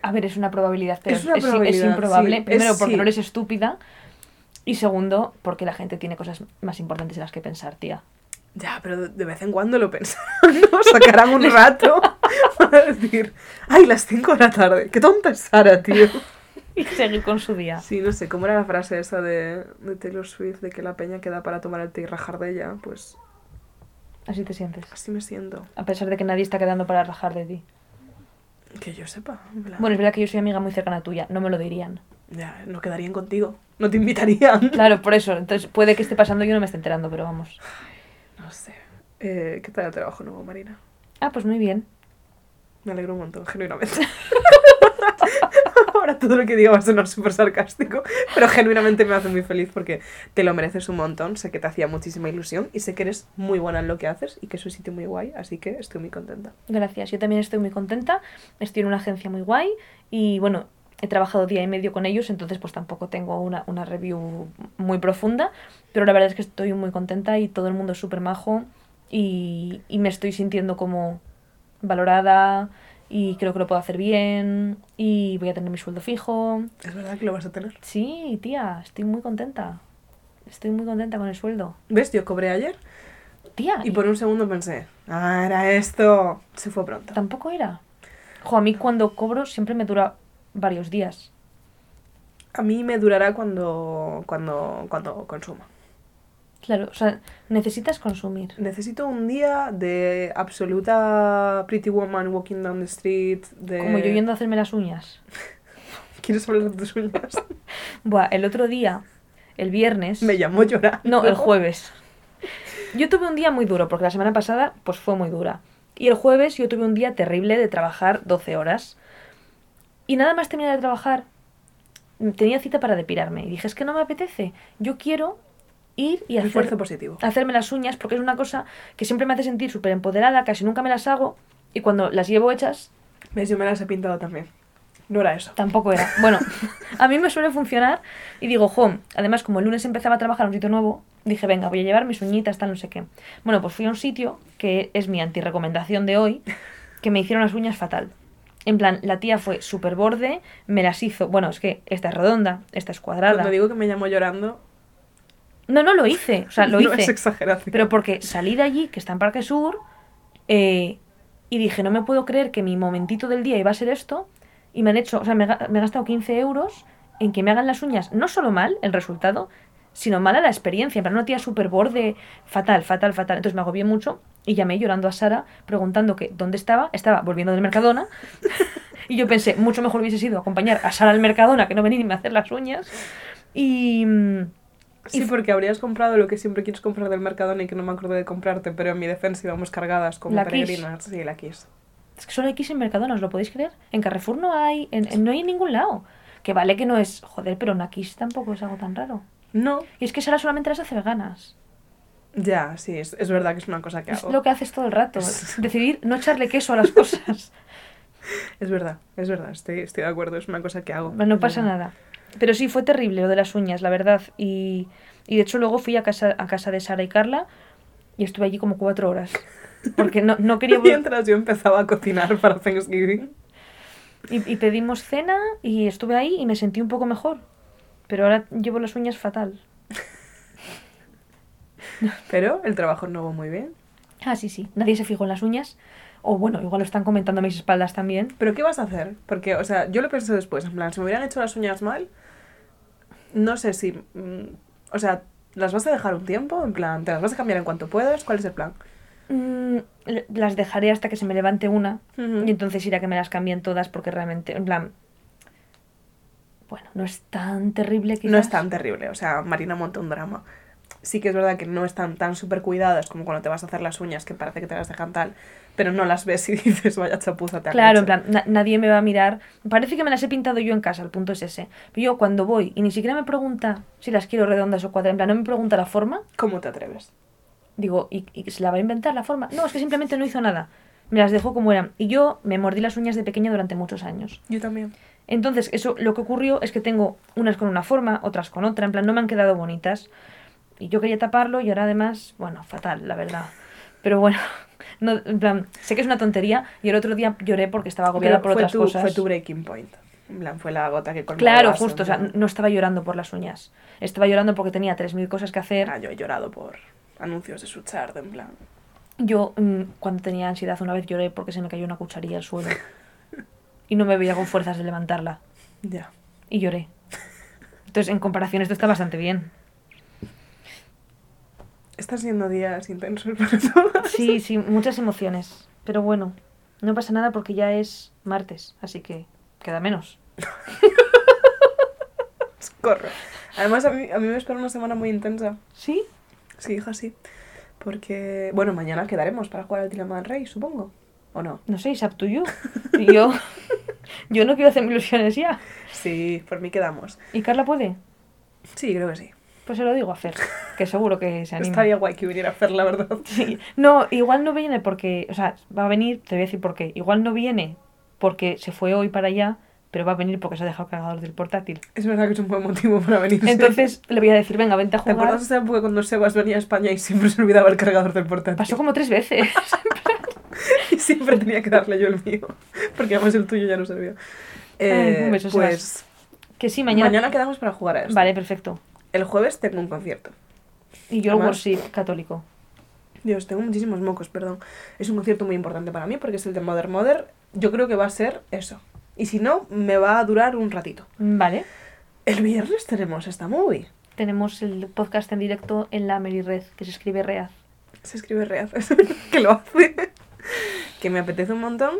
A ver, es una probabilidad, pero Es una es- probabilidad, es improbable. sí, Primero, es- porque sí. no eres estúpida. Y segundo, porque la gente tiene cosas más importantes en las que pensar, tía. Ya, pero de- de vez en cuando lo pensarán, ¿no? Sacarán un [LAUGHS] rato [LAUGHS] para decir, ay, las 5 de la tarde. Qué tonta es Sara, tío. [LAUGHS] Y seguir con su día. Sí, no sé, ¿cómo era la frase esa de, de Taylor Swift de que la peña queda para tomar el té y rajar de ella? Pues Así te sientes. así me siento. A pesar de que nadie está quedando para rajar de ti. Que yo sepa. plan, Bueno, es verdad que yo soy amiga muy cercana tuya, no me lo dirían. Ya, no quedarían contigo. No te invitarían. [LAUGHS] Claro, por eso. Entonces puede que esté pasando y yo no me esté enterando, pero vamos. No sé. Eh, ¿Qué tal el trabajo nuevo, Marina? Ah, pues muy bien. Me alegro un montón, genuinamente. [LAUGHS] [LAUGHS] Ahora todo lo que digo va a sonar súper sarcástico, pero genuinamente me hace muy feliz porque te lo mereces un montón. Sé que te hacía muchísima ilusión y sé que eres muy buena en lo que haces y que es un sitio muy guay, así que estoy muy contenta. Gracias, yo también estoy muy contenta. Estoy en una agencia muy guay y bueno, he trabajado día y medio con ellos, entonces pues tampoco tengo una, una review muy profunda, pero la verdad es que estoy muy contenta y todo el mundo es súper majo y, y me estoy sintiendo como valorada y creo que lo puedo hacer bien y voy a tener mi sueldo fijo. ¿Es verdad que lo vas a tener? Sí, tía, estoy muy contenta. Estoy muy contenta con el sueldo. ¿Ves? Yo cobré ayer Tía, y por un segundo pensé, ah, era esto. Se fue pronto. tampoco era. Jo, a mí cuando cobro siempre me dura varios días. A mí me durará cuando, cuando, cuando consuma. Claro, o sea, necesitas consumir. Necesito un día de absoluta Pretty Woman walking down the street. De... Como yo yendo a hacerme las uñas. [LAUGHS] ¿Quieres hablar de tus uñas? [LAUGHS] Buah, el otro día, el viernes. Me llamó llorar. No, el jueves. Yo tuve un día muy duro, porque la semana pasada pues fue muy dura. Y el jueves yo tuve un día terrible de trabajar 12 horas. Y nada más terminar de trabajar, tenía cita para depilarme. Y dije, es que no me apetece. Yo quiero ir y hacer, Esfuerzo positivo. hacerme las uñas, porque es una cosa que siempre me hace sentir súper empoderada, casi nunca me las hago. Y cuando las llevo hechas, ¿Ves? Yo me las he pintado también. No era eso. Tampoco era. Bueno, [LAUGHS] a mí me suele funcionar y digo, jo, además como el lunes empezaba a trabajar en un sitio nuevo, dije, venga, voy a llevar mis uñitas, tal, no sé qué. Bueno, pues fui a un sitio que es mi antirecomendación de hoy, que me hicieron las uñas fatal. En plan, la tía fue súper borde, me las hizo, bueno, es que esta es redonda, esta es cuadrada. Cuando digo que me llamo llorando, No, no lo hice, o sea, lo [LAUGHS] no es hice. exageración. Pero porque salí de allí, que está en Parque Sur, eh, y dije, no me puedo creer que mi momentito del día iba a ser esto, y me han hecho, o sea, me, he ga- me he gastado 15 euros en que me hagan las uñas, no solo mal el resultado, sino mala la experiencia. En plan, una tía súper borde, fatal, fatal, fatal. Entonces me agobié mucho y llamé llorando a Sara preguntando que dónde estaba. Estaba volviendo del Mercadona. [LAUGHS] y yo pensé, mucho mejor hubiese sido acompañar a Sara al Mercadona que no venir y me hacer las uñas. Y. Sí, porque habrías comprado lo que siempre quieres comprar del Mercadona y que no me acuerdo de comprarte, pero en mi defensa íbamos cargadas como La peregrinas. Sí, la Kiss. Es que solo hay Kiss en Mercadona, ¿os lo podéis creer? En Carrefour no hay, en, en- no hay en ningún lado. Que vale que no es, joder, pero una Kiss tampoco es algo tan raro. No. Y es que Sara solamente las hace veganas. Ya, sí, es, es verdad que es una cosa que Es hago. lo que haces todo el rato. [LAUGHS] Decidir no echarle queso a las cosas. [LAUGHS] Es verdad, es verdad, estoy, estoy de acuerdo, es una cosa que hago. No es pasa nada. Pero sí, fue terrible lo de las uñas, la verdad. Y, y de hecho luego fui a casa, a casa de Sara y Carla y estuve allí como cuatro horas. Porque no, no quería... [LAUGHS] Mientras yo empezaba a cocinar para Thanksgiving. Y, y pedimos cena y estuve ahí y me sentí un poco mejor. Pero ahora llevo las uñas fatal. [LAUGHS] Pero el trabajo no va muy bien. Ah, sí, sí. Nadie se fijó en las uñas. O bueno, igual lo están comentando a mis espaldas también. ¿Pero qué vas a hacer? Porque, o sea, yo lo pensé después, en plan, si me hubieran hecho las uñas mal, no sé si... mm, o sea, ¿las vas a dejar un tiempo? En plan, ¿te las vas a cambiar en cuanto puedas? ¿Cuál es el plan? Mm, las dejaré hasta que se me levante una. Y entonces iré a que me las cambien todas porque realmente, en plan... Bueno, no es tan terrible quizás. No es tan terrible, o sea, Marina monta un drama. Sí que es verdad que no están tan súper cuidadas como cuando te vas a hacer las uñas, que parece que te las dejan tal, pero no las ves y [LAUGHS] dices, vaya chapuza te Claro, en hecho". plan, na- nadie me va a mirar. Parece que me las he pintado yo en casa, el punto es ese. Pero yo cuando voy y ni siquiera me pregunta si las quiero redondas o cuadradas, en plan, no me pregunta la forma, ¿Cómo te atreves? digo, ¿y, y se la va a inventar la forma? No, es que simplemente no hizo nada. Me las dejó como eran. Y yo me mordí las uñas de pequeña durante muchos años. Yo también. Entonces, eso lo que ocurrió es que tengo unas con una forma, otras con otra, en plan, no me han quedado bonitas. Y yo quería taparlo y ahora además, bueno, fatal, la verdad. Pero bueno, [LAUGHS] no, en plan, sé que es una tontería y el otro día lloré porque estaba agobiada Pero por fue otras tu, cosas. fue tu breaking point. En plan, fue la gota que colmó Claro, vaso, justo, o sea, no estaba llorando por las uñas. Estaba llorando porque tenía 3.000 cosas que hacer. Ah, yo he llorado por anuncios de Suchard, en plan. Yo, mm, cuando tenía ansiedad, una vez lloré porque se me cayó una cucharilla al suelo. [LAUGHS] Y no me veía con fuerzas de levantarla. Ya. Y lloré. Entonces, en comparación, esto está bastante bien. Están siendo días intensos [LAUGHS] para todas. Sí, sí, muchas emociones. Pero bueno, no pasa nada porque ya es martes, así que queda menos. [LAUGHS] Corro. Además, a mí, a mí me espera una semana muy intensa. ¿Sí? Sí, hija, sí. Porque, bueno, mañana quedaremos para jugar al Dilema del Rey, supongo. ¿O no? No sé, it's up to you. Yo, yo no quiero hacerme ilusiones ya. Sí, por mí quedamos. ¿Y Carla puede? Sí, creo que sí. Pues se lo digo a Fer, que seguro que se anima. Estaría guay que viniera a hacer, la verdad. Sí. No, igual no viene porque, o sea, va a venir, te voy a decir por qué. Igual no viene porque se fue hoy para allá, pero va a venir porque se ha dejado el cargador del portátil. Es verdad que es un buen motivo para venir. Entonces le voy a decir, venga, vente a ¿Te jugar. acuerdas de esa época cuando Sebas venía a España y siempre se olvidaba el cargador del portátil? Pasó como tres veces. [LAUGHS] Y siempre tenía que darle yo el mío. Porque además el tuyo ya no servía. Eh, un beso, pues que sí, mañana... mañana. quedamos para jugar a esto. Vale, perfecto. El jueves tengo un concierto. Y yo Además- worship católico. Dios, tengo muchísimos mocos, perdón. Es un concierto muy importante para mí porque es el de Mother Mother. Yo creo que va a ser eso. Y si no, me va a durar un ratito. Vale. El viernes tenemos esta movie. Tenemos el podcast en directo en la Mary Red, que se escribe Reaz. Se escribe Reaz, [LAUGHS] que lo hace. que me apetece un montón.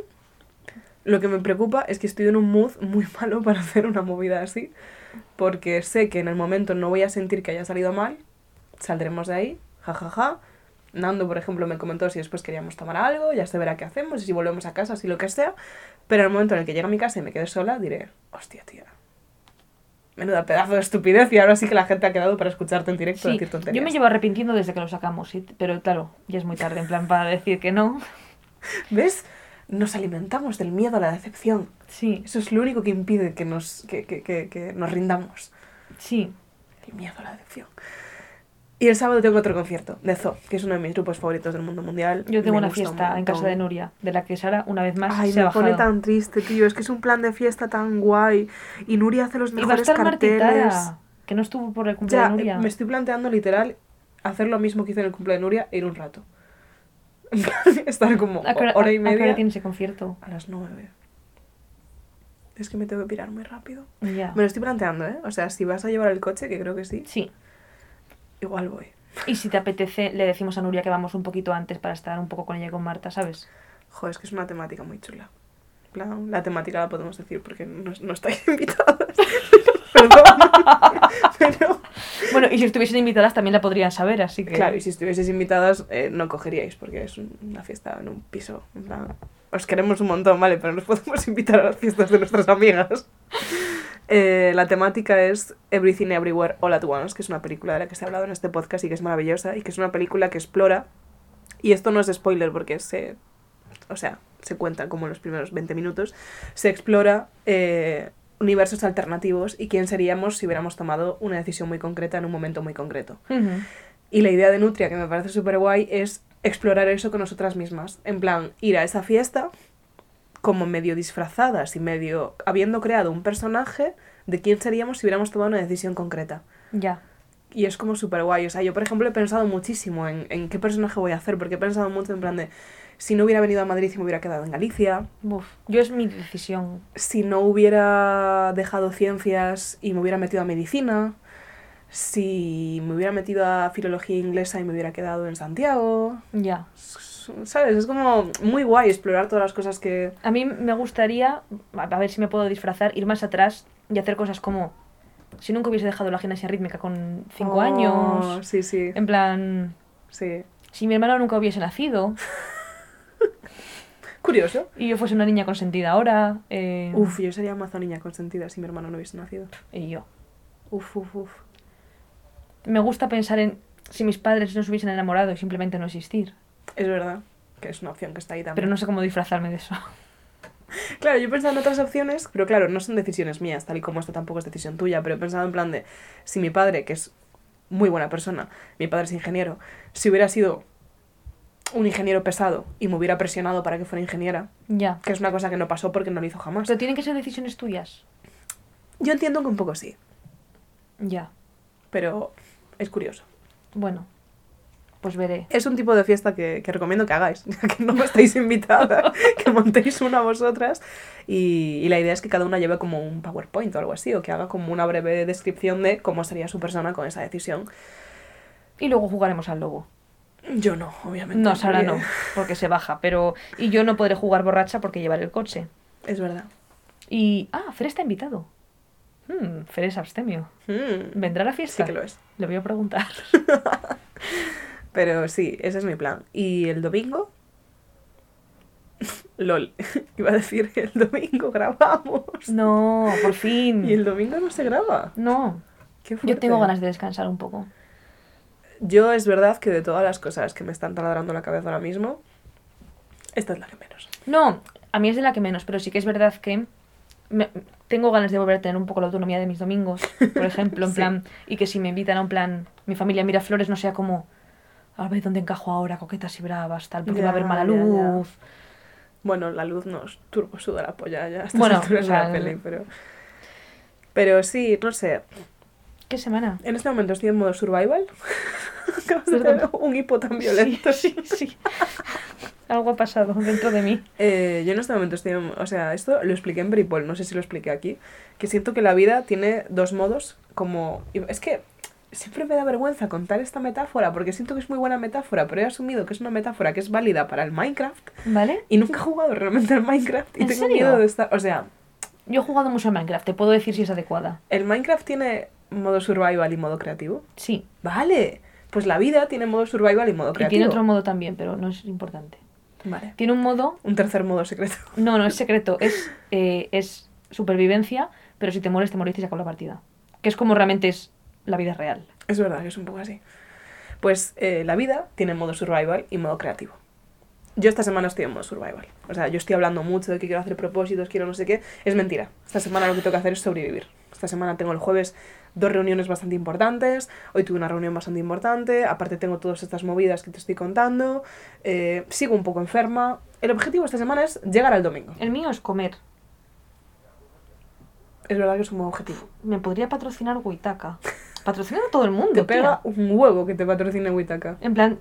Lo que me preocupa es que estoy en un mood muy malo para hacer una movida así. Porque sé que en el momento no voy a sentir que haya salido mal. Saldremos de ahí, jajaja. Ja, ja. Nando, por ejemplo, me comentó si después queríamos tomar algo, ya se verá qué hacemos, y si volvemos a casa, si lo que sea. Pero en el momento en el que llegue a mi casa y me quede sola, diré, hostia, tía. Menuda pedazo de estupidez, y ahora sí que la gente ha quedado para escucharte en directo Sí, decir tonterías. yo me llevo arrepintiendo desde que lo sacamos, sí, pero claro, ya es muy tarde, en plan, para decir que no. ¿Ves? Nos alimentamos del miedo a la decepción. Sí, Eso es lo único que impide que nos, que, que, que, que nos rindamos. sí. El miedo a la decepción. Y el sábado tengo otro concierto de Zoo, que es uno de mis grupos favoritos del mundo mundial. Yo tengo Me una fiesta en casa de Nuria, de la que Sara, una vez más, Ay, se ha me pone bajado. tan triste, tío. Es que es un plan de fiesta tan guay. Y Nuria hace los Y va a mejores estar carteles. Que no estuvo por el Ya, cumpleaños de Nuria. me estoy planteando literal hacer lo mismo que hice en el cumpleaños de Nuria e ir un rato. [LAUGHS] Estar como ¿A qué hora, hora y a- a qué hora media. tiene ese concierto? A las nueve. Es que me tengo que pirar muy rápido. Ya. Me lo estoy planteando, ¿eh? O sea, si vas a llevar el coche, que creo que sí, Sí. igual voy. Y si te apetece, le decimos a Nuria que vamos un poquito antes para estar un poco con ella y con Marta, ¿sabes? Joder, es que es una temática muy chula. Plan, la temática la podemos decir porque no, no estáis [LAUGHS] invitadas. [LAUGHS] Perdón. Bueno, y si estuviesen invitadas también la podrían saber, así que... claro, y si estuvieseis invitadas, eh, no cogeríais porque es un- una fiesta en un piso. Os queremos un montón, ¿vale? Pero nos [LAUGHS] podemos invitar a las fiestas de nuestras amigas. [LAUGHS] Eh, la temática es Everything Everywhere All at Once, que es una película de la que se ha hablado en este podcast y que es maravillosa y que es una película que explora, y esto no es spoiler porque se, o sea, se cuenta como en los primeros 20 minutos, se explora eh, universos alternativos y quién seríamos si hubiéramos tomado una decisión muy concreta en un momento muy concreto. Y la idea de Nutria, que me parece súper guay, es explorar eso con nosotras mismas. En plan, ir a esa fiesta como medio disfrazadas y medio habiendo creado un personaje de quién seríamos si hubiéramos tomado una decisión concreta. Ya. Y es como súper guay. O sea, yo, por ejemplo, he pensado muchísimo en, en qué personaje voy a hacer, porque he pensado mucho en plan de si no hubiera venido a Madrid y me hubiera quedado en Galicia, Uf, yo es mi decisión. si no hubiera dejado ciencias y me hubiera metido a medicina, si me hubiera metido a filología inglesa y me hubiera quedado en Santiago. Ya. ¿Sabes? Es como muy guay explorar todas las cosas que... A mí me gustaría, a a ver si me puedo disfrazar, ir más atrás y hacer cosas como... Si nunca hubiese dejado la gimnasia rítmica con 5 Oh, años. Sí, sí, En plan, sí. si mi hermano nunca hubiese nacido [LAUGHS] Curioso. y yo fuese una niña consentida ahora. eh, Uf, yo sería mazo niña consentida si mi hermano no hubiese nacido. Y yo. Uf, uf, uf. Me gusta pensar en si mis padres no se hubiesen enamorado y simplemente no existir. Es verdad que es una opción que está ahí también. Pero no sé cómo disfrazarme de eso. [LAUGHS] Claro, yo he pensado en otras opciones, pero claro, no son decisiones mías, tal y como esto tampoco es decisión tuya, pero he pensado en plan de, si mi padre, que es muy buena persona, mi padre es ingeniero, si hubiera sido un ingeniero pesado y me hubiera presionado para que fuera ingeniera, Ya. que es una cosa que no pasó porque no lo hizo jamás. Pero tienen que ser decisiones tuyas. Yo entiendo que un poco sí, Ya. pero es curioso. Bueno. Pues veré. Es un tipo de fiesta que, que recomiendo que hagáis, ya [LAUGHS] que no estáis invitadas, [LAUGHS] que montéis una vosotras y, y la idea es que cada una lleve como un PowerPoint o algo así, o que haga como una breve descripción de cómo sería su persona con esa decisión. Y luego jugaremos al lobo. Yo no, obviamente. No, Sara porque- no, [LAUGHS] porque se baja. Pero. Y yo no podré jugar borracha porque llevaré el coche. Es verdad. Y. Ah, Fer está invitado. Hmm, Fer es abstemio. Mm, ¿Vendrá a la Sí fiesta? que lo es. Le voy a preguntar. [LAUGHS] Pero sí, ese es mi plan. ¿Y el domingo? [LAUGHS] LOL. Iba a decir que el domingo grabamos. No, por fin. Y el domingo no se graba. No. Qué Yo tengo ganas de descansar un poco. Yo es verdad que de todas las cosas que me están taladrando la cabeza ahora mismo, esta es la que menos. No, a mí es de la que menos, pero sí que es verdad que me- tengo ganas de volver a tener un poco la autonomía de mis domingos, por ejemplo, en [LAUGHS] Sí. plan, y que si me invitan a un plan, mi familia mira flores, no sea como, a ver dónde encajo ahora, coquetas y bravas, tal, porque va a haber Ya, mala ya, ya. luz. Bueno, la luz nos turbo suda la polla ya a estas Bueno, alturas o sea, de la peli, pero... Pero sí, no sé. ¿Qué semana? En este momento estoy en modo survival. [LAUGHS] Acabas de tener un hipo tan violento. Sí, sí, sí. [LAUGHS] Algo ha pasado dentro de mí. Eh, yo en este momento estoy, en- o sea, esto lo expliqué en Bripol, no sé si lo expliqué aquí, que siento que la vida tiene dos modos, como, es que siempre me da vergüenza contar esta metáfora, porque siento que es muy buena metáfora, pero he asumido que es una metáfora que es válida para el Minecraft, ¿Vale? y nunca he jugado realmente al Minecraft, y ¿En tengo serio? miedo de estar, o sea, Yo he jugado mucho a Minecraft, te puedo decir si es adecuada. el Minecraft tiene modo survival y modo creativo, Sí, vale, pues la vida tiene modo survival y modo y creativo. tiene otro modo también, pero no es importante. Vale. Tiene un modo Un tercer modo secreto. [LAUGHS] No, no es secreto, es, eh, es supervivencia, pero si te mueres, te morís y se acaba la partida. Que es como realmente es la vida real. Es verdad que es un poco así. Pues eh, la vida tiene modo survival y modo creativo. Yo esta semana estoy en modo survival. O sea, yo estoy hablando mucho de que quiero hacer propósitos, quiero no sé qué. Es mentira. Esta semana lo que tengo que hacer es sobrevivir. Esta semana tengo el jueves dos reuniones bastante importantes. Hoy tuve una reunión bastante importante. Aparte tengo todas estas movidas que te estoy contando. Eh, sigo un poco enferma. El objetivo esta semana es llegar al domingo. El mío es comer. Es verdad que es un buen objetivo. Me podría patrocinar Huitaca. Patrocina a todo el mundo. Te pega tía. un huevo que te patrocine Witaka. En plan,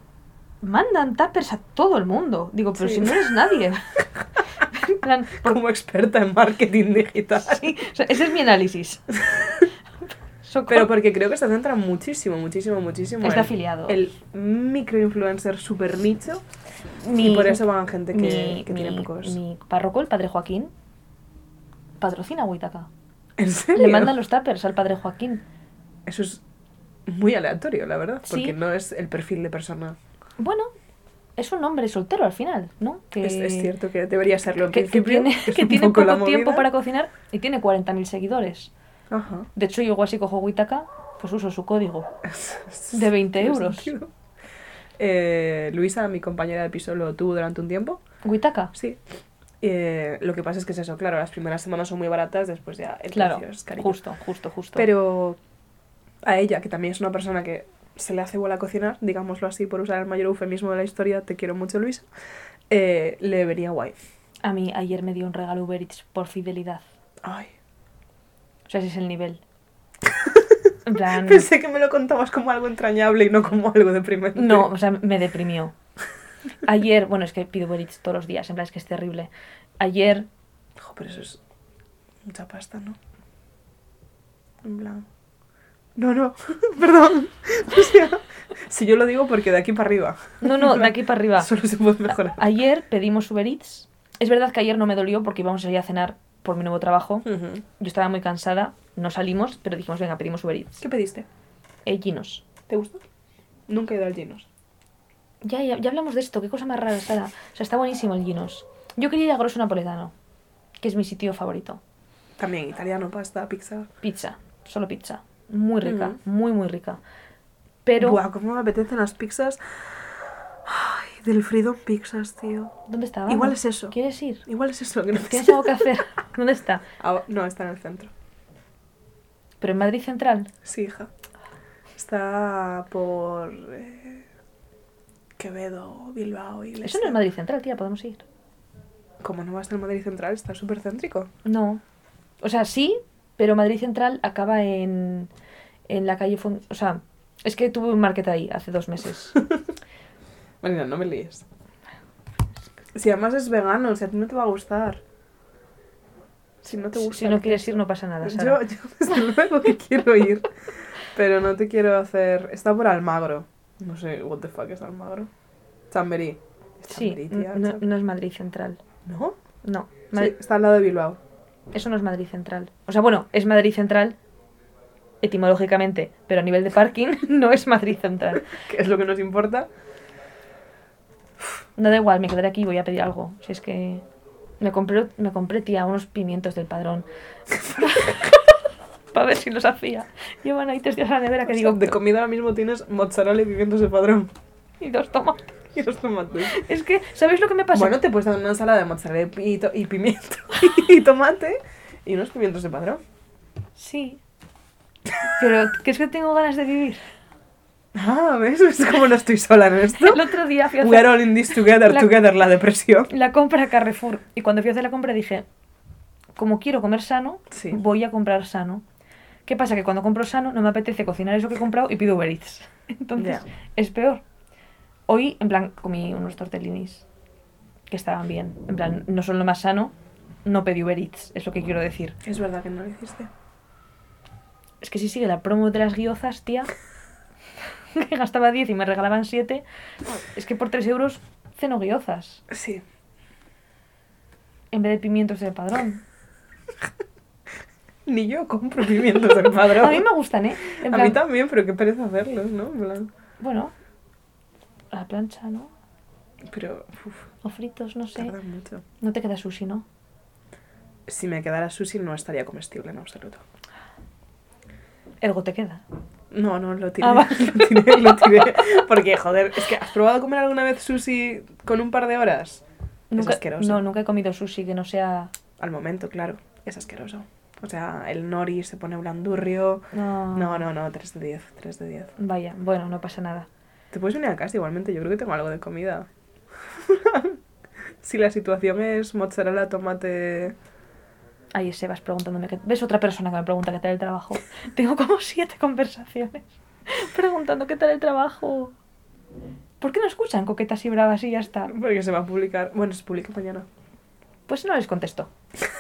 mandan tappers a todo el mundo. Digo, pero Sí. si no eres nadie. [LAUGHS] en plan, por- Como experta en marketing digital. sí, o sea, ese es mi análisis. [LAUGHS] Pero porque creo que se centra muchísimo, muchísimo, muchísimo Es de afiliado. el microinfluencer super nicho Mi- y por eso van gente que, mi, que tiene pocos. mi párroco, el padre Joaquín, patrocina a Huitaca. ¿En serio? Le mandan los tappers al padre Joaquín. Eso es muy aleatorio, la verdad, porque Sí. no es el perfil de persona. Bueno, es un hombre soltero al final, ¿no? Que, Es, es cierto que debería serlo en que, tiene, que poco tiempo para cocinar y tiene 40.000 seguidores. Ajá. De hecho, yo igual si cojo Huitaca, pues uso su código. [LAUGHS] De 20 Tiene euros. Eh, Luisa, mi compañera de piso, lo tuvo durante un tiempo. Huitaca. Sí. Eh, lo que pasa es que es eso, claro, las primeras semanas son muy baratas, después ya el Claro, precio es carillo. justo, justo, justo. Pero a ella, que también es una persona que se le hace bola cocinar, digámoslo así, por usar el mayor eufemismo de la historia, te quiero mucho, Luisa, eh, le venía guay. A mí ayer me dio un regalo Uber Eats por fidelidad. Ay. O sea, ese es el nivel. [LAUGHS] En plan... Pensé que me lo contabas como algo entrañable y no como algo deprimente. No, o sea, me deprimió. Ayer, bueno, es que pido Uber Eats todos los días, en plan, es que es terrible. Ayer, Jo, pero eso es mucha pasta, ¿no? En plan... No, no, [LAUGHS] perdón. O sea, si yo lo digo porque de aquí para arriba. no, no, de aquí para arriba. [LAUGHS] Solo se puede mejorar. Ayer pedimos Uber Eats. Es verdad que ayer no me dolió porque íbamos a salir a cenar por mi nuevo trabajo. Yo estaba muy cansada, no salimos, pero dijimos, venga, pedimos Uber Eats. ¿Qué pediste? Eh, Ginos. ¿Te gustó? Nunca he ido al Ginos. Ya, ya, ya hablamos de esto, qué cosa más rara, Sara. O sea, está buenísimo el Ginos. Yo quería ir a Grosso Napoletano, que es mi sitio favorito. También italiano, pasta, pizza. Pizza, solo pizza. Muy rica, Mm. muy, muy rica. Pero, Buah, cómo me apetecen las pizzas. Ay, del Freedom Pizzas, tío. ¿dónde está? Igual es eso. ¿Quieres ir? Igual es eso lo que ¿Tienes necesito. algo que hacer? [LAUGHS] ¿Dónde está? Ah, no, está en el centro. Pero en Madrid Central. Sí, hija. Está por eh, Quevedo, Bilbao y Eso no es Madrid Central, tía, podemos ir. Como no va a estar en Madrid Central, está súper céntrico. No. O sea, sí, pero Madrid Central acaba en, en la calle... Fon- O sea, es que tuve un market ahí hace dos meses. [LAUGHS] Marina, no me líes. Si además es vegano, o sea, a ti no te va a gustar. Si no te gusta. si no quieres ir, no pasa nada, Yo, Sara. yo [LAUGHS] desde luego que quiero ir, pero no te quiero hacer... Está por Almagro. No sé, what the fuck es Almagro. Chamberí. Sí, tía, no, no es Madrid Central. ¿No? No, Sí, Madri- está al lado de Bilbao. eso no es Madrid Central. O sea, bueno, es Madrid Central etimológicamente, pero a nivel de parking [LAUGHS] no es Madrid Central. [LAUGHS] Que es lo que nos importa. No da igual, me quedaré aquí y voy a pedir algo. Si es que me compré, me compré tía, unos pimientos del padrón. [LAUGHS] Para ver si los hacía. Llevan ahí tres días a la nevera que O sea, digo, de comida ahora mismo tienes mozzarella y pimientos de padrón. y dos tomates. [LAUGHS] Y los tomates. Es que, ¿sabéis lo que me pasa? Bueno, te puedes dar una ensalada de mozzarella y, y pimiento [LAUGHS] y tomate y unos pimientos de padrón. Sí. Pero, ¿qué es que tengo ganas de vivir? Ah, ¿ves? ¿Ves cómo no estoy sola en esto? El otro día fui a We are hacer all in this together, La- together, la depresión. la compra a Carrefour. Y cuando fui a hacer la compra dije, como quiero comer sano, Sí. voy a comprar sano. ¿Qué pasa? Que cuando compro sano no me apetece cocinar eso que he comprado y pido Uber Eats. [LAUGHS] Entonces, Ya. es peor. Hoy, en plan, comí unos tortellinis que estaban bien. En plan, no son lo más sano, no pedí Uber Eats, es lo que quiero decir. Es verdad que no lo hiciste. Es que si sigue la promo de las guiozas, tía, [LAUGHS] que gastaba 10 y me regalaban 7, es que por 3 euros ceno guiozas Sí. en vez de pimientos del padrón. [LAUGHS] Ni yo compro pimientos del padrón. A mí me gustan, ¿eh? En A mí también, pero qué pereza hacerlos, ¿no? En plan, Bueno, a la plancha, ¿no? Pero, uf, O fritos, no sé. mucho. No te queda sushi, ¿no? Si me quedara sushi no estaría comestible en absoluto. Ergo te queda. No, no, lo tiré. Ah, [LAUGHS] lo tiré, lo tiré. Porque, joder, es que ¿has probado comer alguna vez sushi con un par de horas? Nunca, es asqueroso. No, nunca he comido sushi que no sea... Al momento, claro. Es asqueroso. O sea, el nori se pone blandurrio. No. No, no, no, 3 de 10, 3 de 10. Vaya, bueno, no pasa nada. Te puedes venir a casa igualmente, yo creo que tengo algo de comida. [LAUGHS] si la situación es mozzarella, tomate... Ahí Sebas preguntándome qué... ¿Ves otra persona que me pregunta qué tal el trabajo? [LAUGHS] Tengo como siete conversaciones [LAUGHS] preguntando qué tal el trabajo. ¿Por qué no escuchan coquetas y bravas y ya está? Porque se va a publicar... Bueno, se publica mañana. Pues no les contesto.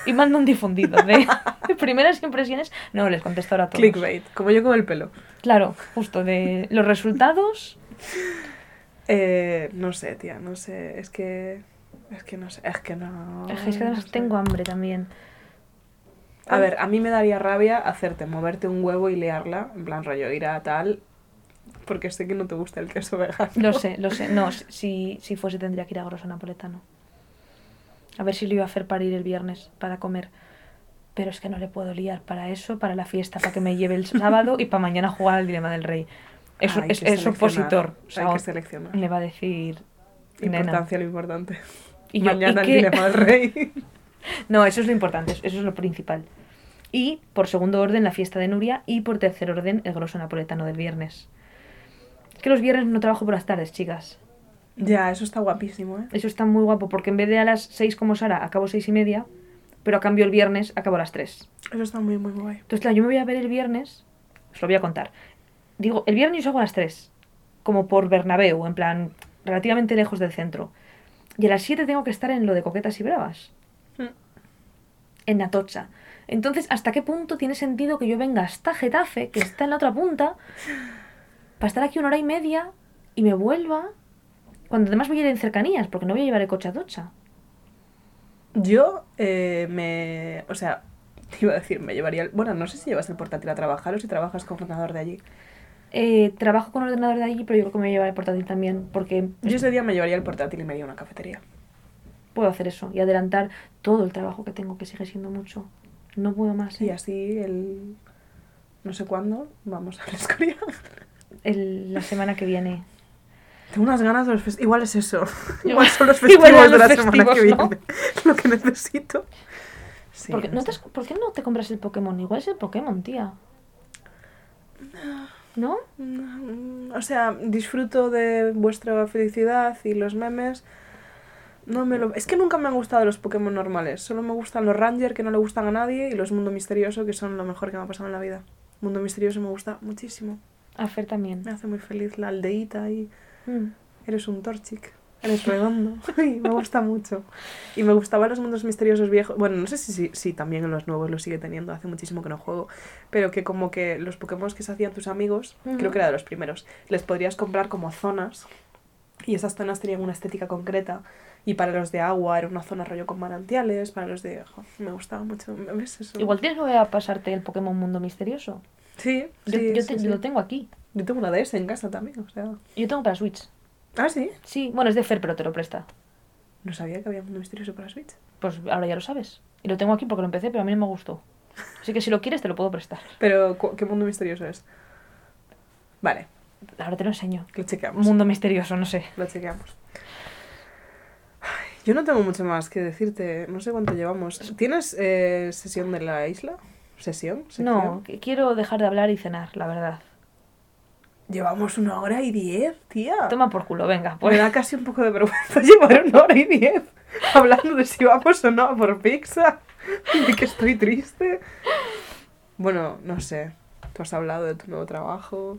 Y mando un difundido de, [LAUGHS] de primeras impresiones. No, les contesto ahora a todos. Clickbait, como yo con el pelo. Claro, justo de los resultados. Eh, no sé, tía, no sé. Es que... Es que no sé, es que no... Es que no sé. tengo hambre también. A ver, a mí me daría rabia hacerte moverte un huevo y liarla, en plan rollo, ir a tal, porque sé que no te gusta el queso vegano. Lo sé, lo sé. No, [LAUGHS] si, si fuese tendría que ir a grosso napoletano. A ver si lo iba a hacer para ir el viernes, para comer. Pero es que no le puedo liar para eso, para la fiesta, para que me lleve el sábado y para mañana jugar al Dilema del Rey. Es, opositor. O sea, Hay que seleccionar. me va a decir... Nena. Importancia lo importante. Y yo, Mañana ¿y el dilema del rey. [LAUGHS] No, eso es lo importante, eso es lo principal. Y por segundo orden la fiesta de Nuria y por tercer orden el grosso napoletano del viernes. Es que los viernes no trabajo por las tardes, chicas. ya, eso está guapísimo, ¿eh? Eso está muy guapo porque en vez de a las 6 como Sara acabo seis y media, pero a cambio el viernes acabo a las 3. Eso está muy, muy guay. Entonces, claro, yo me voy a ver el viernes, os lo voy a contar. Digo, el viernes yo salgo a las 3, como por Bernabéu, en plan, relativamente lejos del centro. Y a las 7 tengo que estar en lo de Coquetas y Bravas. En Atocha. Entonces, ¿hasta qué punto tiene sentido que yo venga hasta Getafe, que está en la otra punta, para estar aquí una hora y media y me vuelva? Cuando además voy a ir en cercanías, porque no voy a llevar el coche a Atocha. Yo eh, me... O sea, [LAUGHS] te iba a decir, me llevaría... el- Bueno, no sé si llevas el portátil a trabajar o si trabajas con ordenador de allí. Eh, trabajo con ordenador de allí, pero yo creo que me voy a llevar el portátil también, porque Yo ese día me llevaría el portátil y me iría a una cafetería. Puedo hacer eso y adelantar todo el trabajo que tengo, que sigue siendo mucho. No puedo más. Y ¿eh? así el... No sé cuándo vamos a Escoria. El- la semana que viene. Tengo unas ganas de los festivos. Igual es eso. [LAUGHS] Igual- son los [LAUGHS] festivos de la los semana que festivos, ¿no? viene. [LAUGHS] Lo que necesito. Sí, ¿Por, qué, no no te sé. has- por qué no te compras el Pokémon? Igual es el Pokémon, tía. ¿No? Mm, O sea, disfruto de vuestra felicidad y los memes. No me lo... Es que nunca me han gustado los Pokémon normales. Solo me gustan los Ranger, que no le gustan a nadie, y los Mundo Misterioso, que son lo mejor que me ha pasado en la vida. Mundo Misterioso me gusta muchísimo. A Fer también. Me hace muy feliz la aldeíta y Mm. eres un Torchic. Eres redondo. [LAUGHS] Me gusta mucho. Y me gustaban los mundos misteriosos viejos. Bueno, no sé si, si, si también en los nuevos lo sigue teniendo. Hace muchísimo que no juego. Pero que como que los Pokémon que se hacían tus amigos, Ujú. creo que era de los primeros, les podrías comprar como zonas. Y esas zonas tenían una estética concreta. Y para los de agua era una zona rollo con manantiales. Para los de... jo, me gustaba mucho. ¿Ves eso? Igual tienes que volver a pasarte el Pokémon Mundo Misterioso. Sí, Yo, sí, yo sí, te- sí. lo tengo aquí. Yo tengo una DS en casa también, o sea... Yo tengo para Switch. Ah, sí. Sí, bueno, es de Fer, pero te lo presta. No sabía que había mundo misterioso para Switch. Pues ahora ya lo sabes. Y lo tengo aquí porque lo empecé, pero a mí no me gustó. Así que si lo quieres, te lo puedo prestar. [LAUGHS] Pero, ¿cu- ¿qué mundo misterioso es? Vale, Ahora te lo enseño. lo chequeamos. Mundo misterioso, no sé. Lo chequeamos. Yo no tengo mucho más que decirte. No sé cuánto llevamos. ¿Tienes eh, sesión de la isla? ¿Sesión? ¿Sección? No, quiero dejar de hablar y cenar, la verdad. Llevamos una hora y diez, tía. Toma por culo, venga. Me Pues. da casi un poco de vergüenza [LAUGHS] llevar una hora y diez hablando de si vamos o no a por pizza. Y [LAUGHS] de que estoy triste. Bueno, no sé. Tú has hablado de tu nuevo trabajo.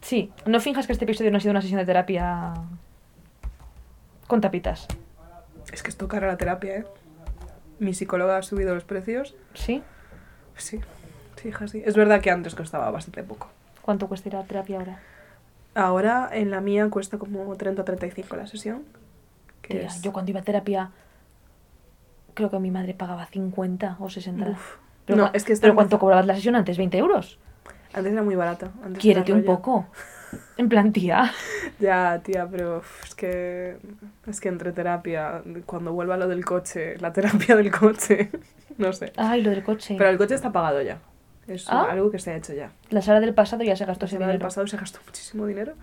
Sí, no finjas que este episodio no ha sido una sesión de terapia con tapitas. Es que esto cara la terapia, ¿eh? Mi psicóloga ha subido los precios. ¿Sí? Sí, sí, hija, sí. Es verdad que antes costaba bastante poco. ¿Cuánto cuesta ir a terapia ahora? Ahora en la mía cuesta como 30 o 35 la sesión. Que es... yo cuando iba a terapia, creo que mi madre pagaba 50 o 60. Uf. Pero, No, es que ¿Pero cuánto cobrabas la sesión antes? ¿20 euros? Antes era muy barata. Antes Quiérete un poco. [LAUGHS] En plan, tía. Ya, tía, pero es que... Es que entre terapia, cuando vuelva lo del coche, la terapia del coche, [LAUGHS] no sé. Ay, lo del coche. Pero el coche está pagado ya. Es Ah. algo que se ha hecho ya. La Sara del pasado ya se gastó ese En el dinero. pasado se gastó muchísimo dinero.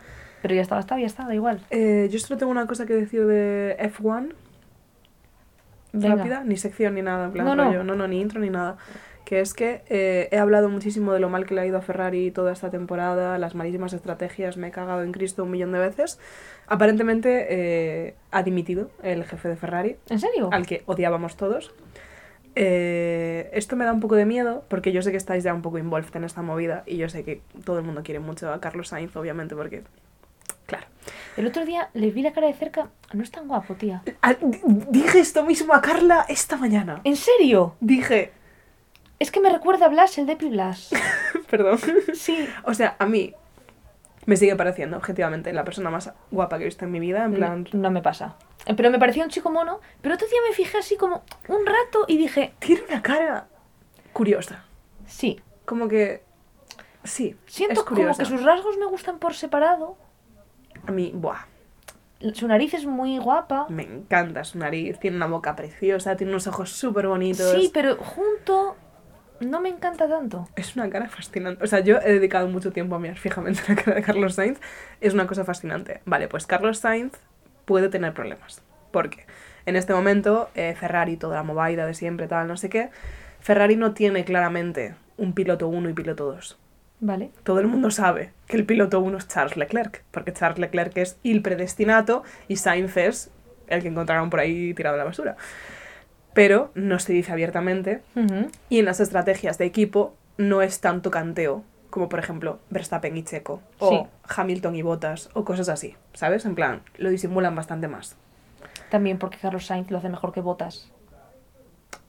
Pero ya está gastado, ya está, da igual. Eh, yo solo tengo una cosa que decir de F1, Venga. rápida, ni sección ni nada, en plan No, no. rollo, no, no, ni intro ni nada. Que es que eh, he hablado muchísimo de lo mal que le ha ido a Ferrari toda esta temporada, las malísimas estrategias, me he cagado en Cristo un millón de veces. Aparentemente eh, ha dimitido el jefe de Ferrari, ¿En serio? al que odiábamos todos. Eh, esto me da un poco de miedo porque yo sé que estáis ya un poco involved en esta movida y yo sé que todo el mundo quiere mucho a Carlos Sainz, obviamente, porque, claro. El otro día le vi la cara de cerca. No es tan guapo, tía. Ah, di- Dije esto mismo a Carla esta mañana. ¿En serio? Dije, Es que me recuerda a Blas, el de Blas. [LAUGHS] perdón. Sí. O sea, a mí me sigue pareciendo, objetivamente, la persona más guapa que he visto en mi vida. En plan, No, no me pasa. Eh, Pero me parecía un chico mono. Pero otro día me fijé así como un rato y dije, tiene una cara curiosa. sí. Como que. Sí, Siento es como que sus rasgos me gustan por separado. A mí, buah, Su nariz es muy guapa. me encanta su nariz. Tiene una boca preciosa, tiene unos ojos súper bonitos. Sí, pero junto no me encanta tanto. Es una cara fascinante. O sea, yo he dedicado mucho tiempo a mirar fijamente la cara de Carlos Sainz. Es una cosa fascinante. Vale, pues Carlos Sainz puede tener problemas. Porque en este momento, eh, Ferrari, toda la movida de siempre, tal, no sé qué, Ferrari no tiene claramente un piloto 1 y piloto 2. Vale. Todo el mundo sabe que el piloto 1 es Charles Leclerc, porque Charles Leclerc es el predestinato y Sainz es el que encontraron por ahí tirado a la basura. Pero no se dice abiertamente y en las estrategias de equipo no es tanto canteo como por ejemplo Verstappen y Checo o Sí. Hamilton y Bottas o cosas así, ¿sabes? En plan, lo disimulan bastante más. También porque Carlos Sainz lo hace mejor que Botas.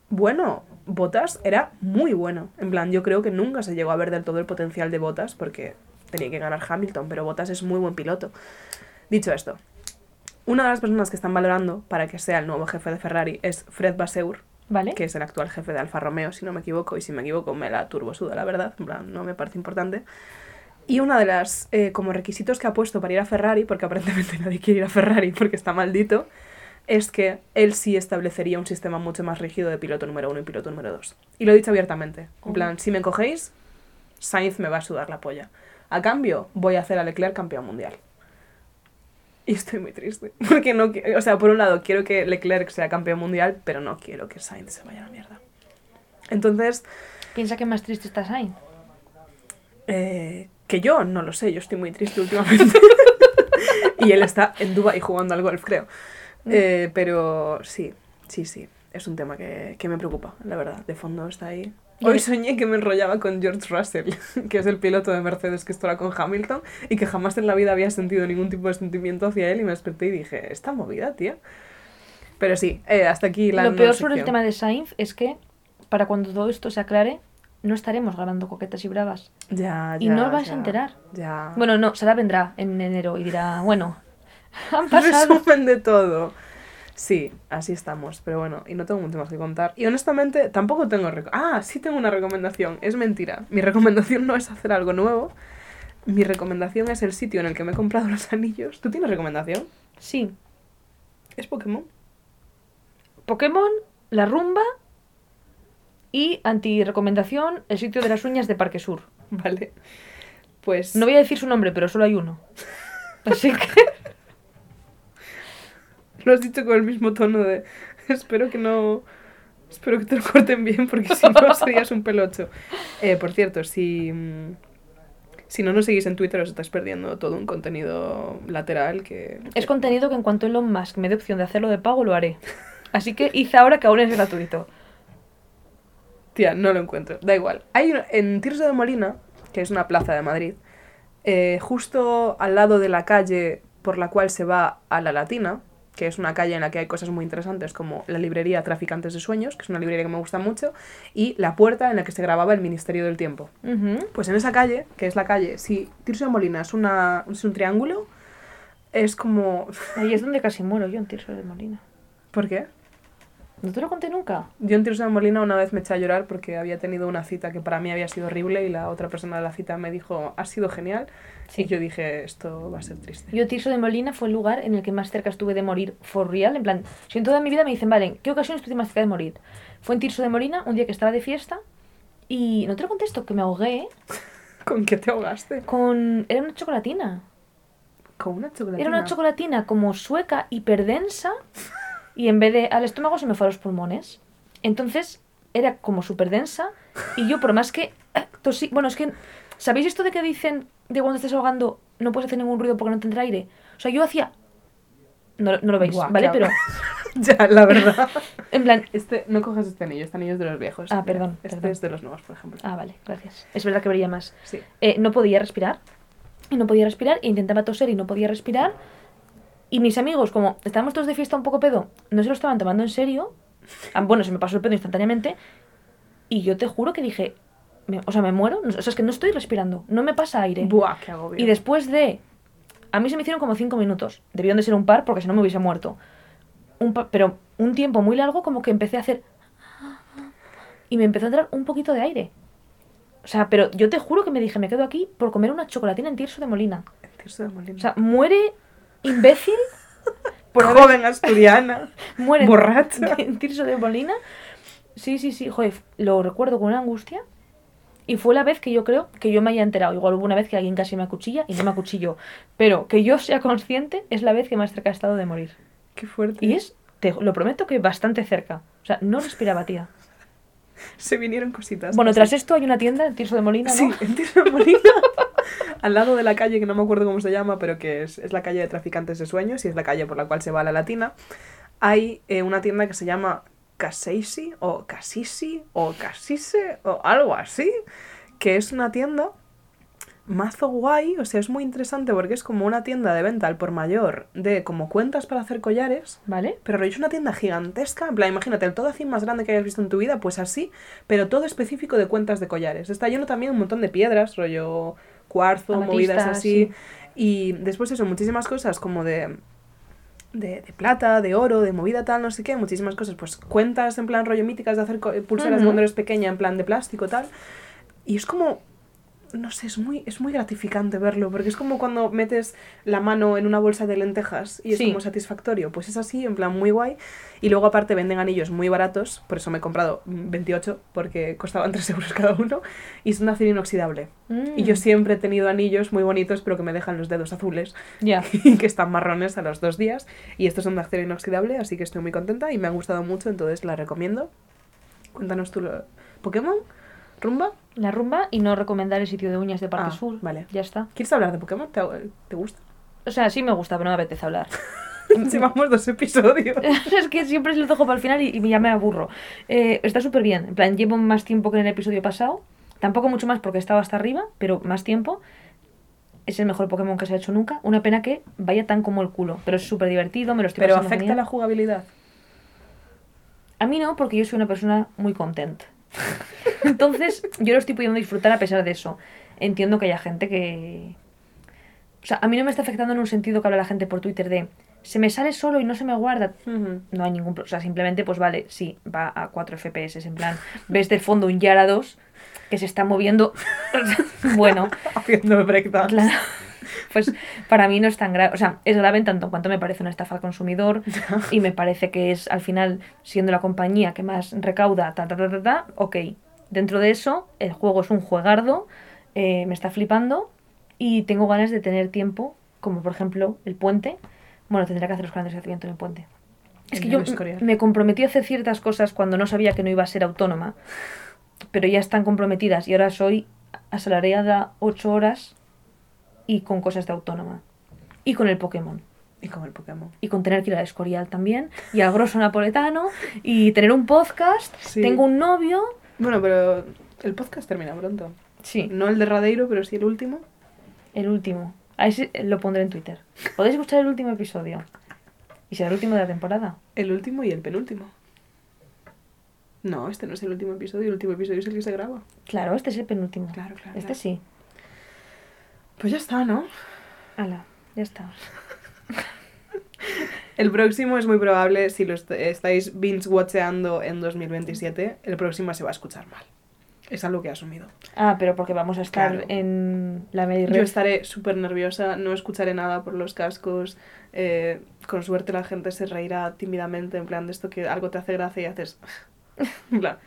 Bueno, Bottas era muy bueno. En plan, yo creo que nunca se llegó a ver del todo el potencial de Bottas porque tenía que ganar Hamilton, pero Bottas es muy buen piloto. Dicho esto, una de las personas que están valorando para que sea el nuevo jefe de Ferrari es Fred ¿Vale? que es el actual jefe de Alfa Romeo, si no me equivoco, y si me equivoco me la turbosuda, la verdad, en plan, no me parece importante. Y una de las eh, como requisitos que ha puesto para ir a Ferrari, porque aparentemente [LAUGHS] nadie quiere ir a Ferrari porque está maldito, es que él sí establecería un sistema mucho más rígido de piloto número uno y piloto número dos. Y lo he dicho abiertamente. En plan, si me cogéis, Sainz me va a sudar la polla. A cambio, voy a hacer a Leclerc campeón mundial. Y estoy muy triste. [LAUGHS] Porque no O sea, por un lado, quiero que Leclerc sea campeón mundial, pero no quiero que Sainz se vaya a la mierda. Entonces, Piensa que más triste está Sainz. eh, que yo no lo sé, yo estoy muy triste últimamente. [LAUGHS] y él está en Dubai jugando al golf, creo. Eh, pero sí, sí, sí. Es un tema que, que me preocupa, la verdad. De fondo está ahí. Hoy Y- soñé que me enrollaba con George Russell, [LAUGHS] que es el piloto de Mercedes que estará con Hamilton, y que jamás en la vida había sentido ningún tipo de sentimiento hacia él, y me desperté y dije, esta movida, tía. Pero sí, eh, hasta aquí la Lo peor sobre el tema de Sainz es que para cuando todo esto se aclare, no estaremos grabando coquetas y bravas. Ya, Y ya, no os vais ya, a enterar. Ya. Bueno, no, Sara vendrá en enero y dirá, bueno, [LAUGHS] han pasado. Resumen de todo. Sí, así estamos, pero bueno, y no tengo mucho más que contar. Y honestamente, tampoco tengo... ah, sí tengo una recomendación, es mentira. Mi recomendación no es hacer algo nuevo. Mi recomendación es el sitio en el que me he comprado los anillos. ¿Tú tienes recomendación? Sí, ¿Es Pokémon? Pokémon, la rumba y anti-recomendación, el sitio de las uñas de Parque Sur. [LAUGHS] Vale. Pues... No voy a decir su nombre, pero solo hay uno. [LAUGHS] Así que... Lo has dicho con el mismo tono de... [LAUGHS] Espero que no... Espero que te lo corten bien porque si no [LAUGHS] serías un pelocho. Eh, por cierto, si... mm, Si no nos seguís en Twitter os estáis perdiendo todo un contenido lateral que... Es contenido que en cuanto Elon Musk me dé opción de hacerlo de pago, lo haré. Así que hice ahora que aún es gratuito. Tía, no lo encuentro. Da igual. Hay en Tirso de Molina, que es una plaza de Madrid, eh, justo al lado de la calle por la cual se va a la Latina, que es una calle en la que hay cosas muy interesantes como la librería Traficantes de Sueños, que es una librería que me gusta mucho, y la puerta en la que se grababa el Ministerio del Tiempo. Pues en esa calle, que es la calle, si Tirso de Molina es, una, es un triángulo, es como... [LAUGHS] Ahí es donde casi muero yo en Tirso de Molina. ¿Por qué? ¿No te lo conté nunca? Yo en Tirso de Molina una vez me eché a llorar porque había tenido una cita que para mí había sido horrible y la otra persona de la cita me dijo, ha sido genial. Sí. Y yo dije, esto va a ser triste. Yo Tirso de Molina fue el lugar en el que más cerca estuve de morir for real. En plan, si en toda mi vida me dicen, vale, ¿en qué ocasión estuviste más cerca de morir? Fue en Tirso de Molina, un día que estaba de fiesta Y no te lo contesto, que me ahogué [LAUGHS] ¿Con qué te ahogaste? con... Era una chocolatina. Con una chocolatina. Era una chocolatina como sueca, hiperdensa, y en vez de al estómago se me fue a los pulmones. Entonces era como súper densa, y yo por más que eh, tosí... Bueno, es que... ¿Sabéis esto de que dicen de cuando estés ahogando no puedes hacer ningún ruido porque no tendrá aire? O sea, yo hacía... No, no lo veis, Buah, ¿vale? Pero, [LAUGHS] ya, la verdad. [LAUGHS] en plan... Este, no cojas este anillo, este anillo es de los viejos. Ah, perdón, Este perdón. es de los nuevos, por ejemplo. Ah, vale, gracias. Es verdad que brilla más. Sí. Eh, no podía respirar. Y no podía respirar. E intentaba toser y no podía respirar. Y mis amigos, como estábamos todos de fiesta un poco pedo, no se lo estaban tomando en serio. Ah, Bueno, se me pasó el pedo instantáneamente. Y yo te juro que dije, me- o sea, me muero. O sea, es que no estoy respirando. No me pasa aire. Buah, qué agobio. Y después de... A mí se me hicieron como cinco minutos. Debieron de ser un par porque si no me hubiese muerto. Un pa- pero un tiempo muy largo como que empecé a hacer... Y me empezó a entrar un poquito de aire. O sea, pero yo te juro que me dije, me quedo aquí por comer una chocolatina en Tirso de Molina. El Tirso de Molina. O sea, muere imbécil por haber- joven asturiana. [LAUGHS] muere en- borracha. [LAUGHS] en Tirso de Molina. Sí, sí, sí, joder, lo recuerdo con una angustia. Y fue la vez que yo creo que yo me haya enterado. Igual hubo una vez que alguien casi me acuchilla y no me acuchilló. Pero que yo sea consciente es la vez que más cerca he estado de morir. Qué fuerte. Y es, te lo prometo que bastante cerca. O sea, no respiraba, tía. Se vinieron cositas. Bueno, tras esto hay una tienda en Tirso de Molina, ¿no? Sí, en Tirso de Molina. [LAUGHS] al lado de la calle, que no me acuerdo cómo se llama, pero que es, es la calle de traficantes de sueños y es la calle por la cual se va a la latina, hay eh, una tienda que se llama Caseisi o Casisi o Casise o algo así, que es una tienda mazo guay, o sea, es muy interesante porque es como una tienda de venta al por mayor de como cuentas para hacer collares, ¿Vale? pero es una tienda gigantesca, en plan, imagínate, el todo así más grande que hayas visto en tu vida, pues así, pero todo específico de cuentas de collares. Está lleno también un montón de piedras, rollo cuarzo, Amatista, movidas así. sí. Y después eso, muchísimas cosas como de, de, de plata, de oro, de movida tal, no sé qué, muchísimas cosas, pues cuentas en plan rollo míticas de hacer co- pulseras de Ujú. cuando eres pequeña, en plan de plástico tal. Y es como, no sé, es muy, es muy gratificante verlo, porque es como cuando metes la mano en una bolsa de lentejas y es Sí. como satisfactorio. Pues es así, en plan muy guay. Y luego aparte venden anillos muy baratos, por eso me he comprado 28, porque costaban [LAUGHS] 3 euros cada uno, y son de acero inoxidable. Y yo Mm, siempre he tenido anillos muy bonitos, pero que me dejan los dedos azules Ya. [LAUGHS] y que están marrones a los dos días. Y estos son de acero inoxidable, así que estoy muy contenta y me han gustado mucho, entonces la recomiendo. Cuéntanos tú lo... ¿Pokémon? ¿Rumba? La rumba y no recomendar el sitio de uñas de Parque Ah, Sur. vale. Ya está. ¿Quieres hablar de Pokémon? ¿Te, te gusta? O sea, sí me gusta, pero no me apetece hablar. [LAUGHS] Llevamos dos episodios. [LAUGHS] es que siempre se lo dejo para el final y, y ya me aburro. Eh, está súper bien. En plan, llevo más tiempo que en el episodio pasado. Tampoco mucho más porque estaba hasta arriba, pero más tiempo. Es el mejor Pokémon que se ha hecho nunca. Una pena que vaya tan como el culo. Pero es súper divertido, me lo estoy Pero pasando afecta genial. la jugabilidad. A mí no, porque yo soy una persona muy contenta. [LAUGHS] Entonces, yo lo estoy pudiendo disfrutar a pesar de eso. Entiendo que haya gente que... O sea, a mí no me está afectando en un sentido que habla la gente por Twitter de... Se me sale solo y no se me guarda. No hay ningún... pro- O sea, simplemente, pues vale, sí, va a 4 FPS. En plan, ves de fondo un Yara 2 que se está moviendo... [LAUGHS] bueno, Haciendo. Claro. Pues para mí no es tan grave. O sea, es grave en tanto en cuanto me parece una estafa al consumidor [LAUGHS] y me parece que es al final, siendo la compañía que más recauda, ta, ta, ta, ta, ta, ok. Dentro de eso, el juego es un juegardo, eh, me está flipando y tengo ganas de tener tiempo, como por ejemplo el puente. Bueno, tendré que hacer los grandes en el puente. Es que yo me comprometí a hacer ciertas cosas cuando no sabía que no iba a ser autónoma, pero ya están comprometidas y ahora soy asalariada 8 horas y con cosas de autónoma. Y con el Pokémon. Y como el Pokémon. Y con tener que ir al Escorial también. Y al Grosso Napoletano. Y tener un podcast. Sí. Tengo un novio. Bueno, pero el podcast termina pronto. Sí, No el de Radeiro, pero sí el último. el último. A ese lo pondré en Twitter. Podéis escuchar el último episodio. Y será el último de la temporada. El último y el penúltimo. No, este no es el último episodio, el último episodio es el que se graba. Claro, este es el penúltimo. Claro, claro. Este claro. sí. Pues ya está, ¿no? Hala, ya está. [LAUGHS] El próximo es muy probable, si lo est- estáis binge-watcheando en 2027, el próximo se va a escuchar mal. Es algo que he asumido. Ah, pero porque vamos a estar Claro. en la media Yo estaré súper nerviosa, no escucharé nada por los cascos. eh, con suerte la gente se reirá tímidamente, en plan de esto que algo te hace gracia y haces. [LAUGHS] en plan.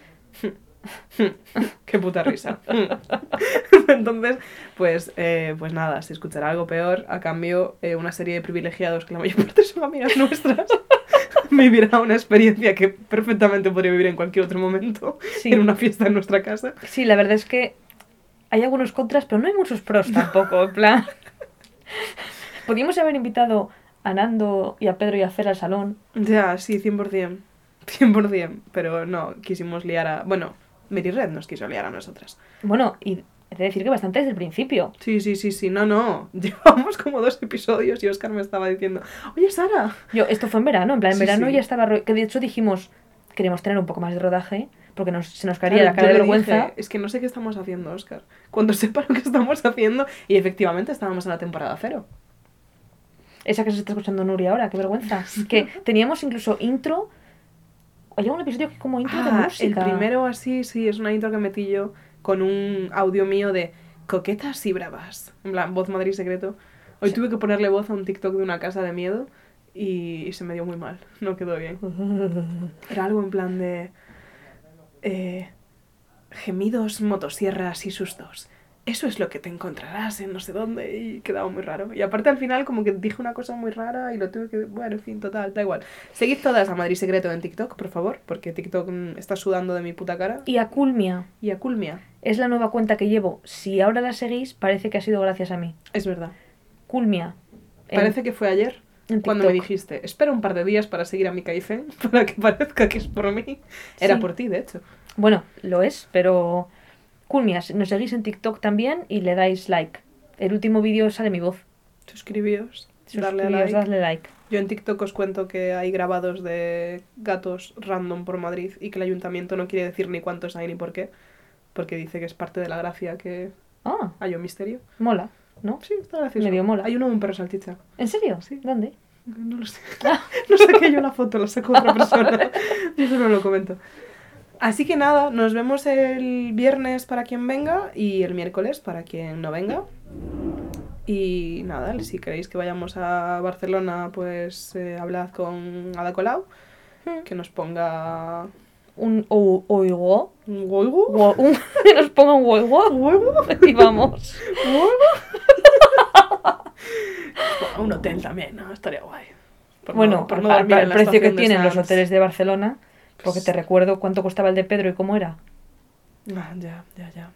[LAUGHS] Qué puta risa. [LAUGHS] Entonces, pues, eh, pues nada, se escuchará algo peor. A cambio, eh, una serie de privilegiados que la mayor [LAUGHS] parte son amigas nuestras vivirá una experiencia que perfectamente podría vivir en cualquier otro momento Sí. en una fiesta en nuestra casa. Sí, la verdad es que hay algunos contras, pero no hay muchos pros tampoco. En plan, podríamos haber invitado a Nando y a Pedro y a Fer al salón. Ya, sí, 100%. 100%. Pero no, quisimos liar a... Bueno, Mary Red nos quiso liar a nosotras. Bueno, y he de decir que bastante desde el principio. Sí, sí, sí, sí. No, no. [LAUGHS] Llevamos como dos episodios y Oscar me estaba diciendo, oye, Sara. Yo, esto fue en verano, en plan, en Sí, verano sí. ya estaba... Que de hecho dijimos, queremos tener un poco más de rodaje, porque nos, se nos caería Claro, la cara de vergüenza. dije, es que no sé qué estamos haciendo, Oscar. Cuando [LAUGHS] sepa lo que estamos haciendo... Y efectivamente estábamos en la temporada cero. Esa que se está escuchando Nuria ahora, qué vergüenza. que [LAUGHS] teníamos incluso intro... Hay un episodio que como intro de Ah, el música. primero así, sí, es una intro que metí yo con un audio mío de coquetas y bravas. En plan, voz Madrid secreto. Hoy Sí. tuve que ponerle voz a un TikTok de una casa de miedo y, y se me dio muy mal. [LAUGHS] No quedó bien. [LAUGHS] Era algo en plan de... eh, gemidos, motosierras y sustos. Eso es lo que te encontrarás en no sé dónde y quedaba muy raro. Y aparte al final como que dije una cosa muy rara y lo tuve que... Bueno, en fin, total, da igual. Seguid todas a Madrid Secreto en TikTok, por favor, porque TikTok mm, está sudando de mi puta cara. Y a Culmia. Y a Culmia, Es la nueva cuenta que llevo. Si ahora la seguís, parece que ha sido gracias a mí. es verdad. Culmia. En- Parece que fue ayer cuando me dijiste, espera un par de días para seguir a mi Caifen, [LAUGHS] para que parezca que es por mí. Era Sí. por ti, de hecho. Bueno, lo es, pero... Culmia, nos seguís en TikTok también y le dais like. El último vídeo sale mi voz. Suscribíos, darle Suscribíos, like. dadle like. Yo en TikTok os cuento que hay grabados de gatos random por Madrid y que el ayuntamiento no quiere decir ni cuántos hay ni por qué, porque dice que es parte de la gracia que Ah, hay un misterio. mola, ¿no? Sí, está gracioso. Medio mola. Hay uno de un perro salchicha. ¿En serio? Sí. ¿Dónde? No lo sé. [LAUGHS] No saqué yo la foto, la sacó otra persona. [LAUGHS] Yo no lo comento. Así que nada, nos vemos el viernes para quien venga y el miércoles para quien no venga. Y nada, si queréis que vayamos a Barcelona, pues eh, hablad con Ada Colau, Hmm. que nos ponga Un o- oigo. un un- [LAUGHS] que nos ponga un huevo. ¿Huevo? Y vamos. [LAUGHS] Un hotel también, ¿no? Estaría guay. Por bueno, no- por no al- al precio que tienen los hoteles de Barcelona, porque Pues- te recuerdo cuánto costaba el de Pedro y cómo era. Ah, ya, ya, ya.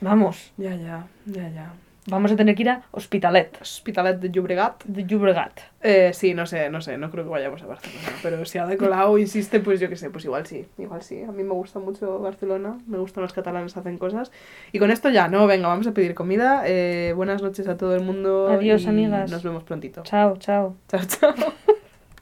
Vamos, Ya, ya, ya, ya. vamos a tener que ir a Hospitalet Hospitalet de Llobregat. de Llobregat. Eh, sí, no sé, no sé, no creo que vayamos a Barcelona. Pero si Ada Colau [LAUGHS] insiste, pues yo qué sé, pues igual sí, igual sí. A mí me gusta mucho Barcelona, me gustan los catalanes, hacen cosas. Y con esto ya, no, venga, vamos a pedir comida. Eh, buenas noches a todo el mundo. Adiós, amigas. Nos vemos prontito. Chao, chao. Chao, chao. [LAUGHS]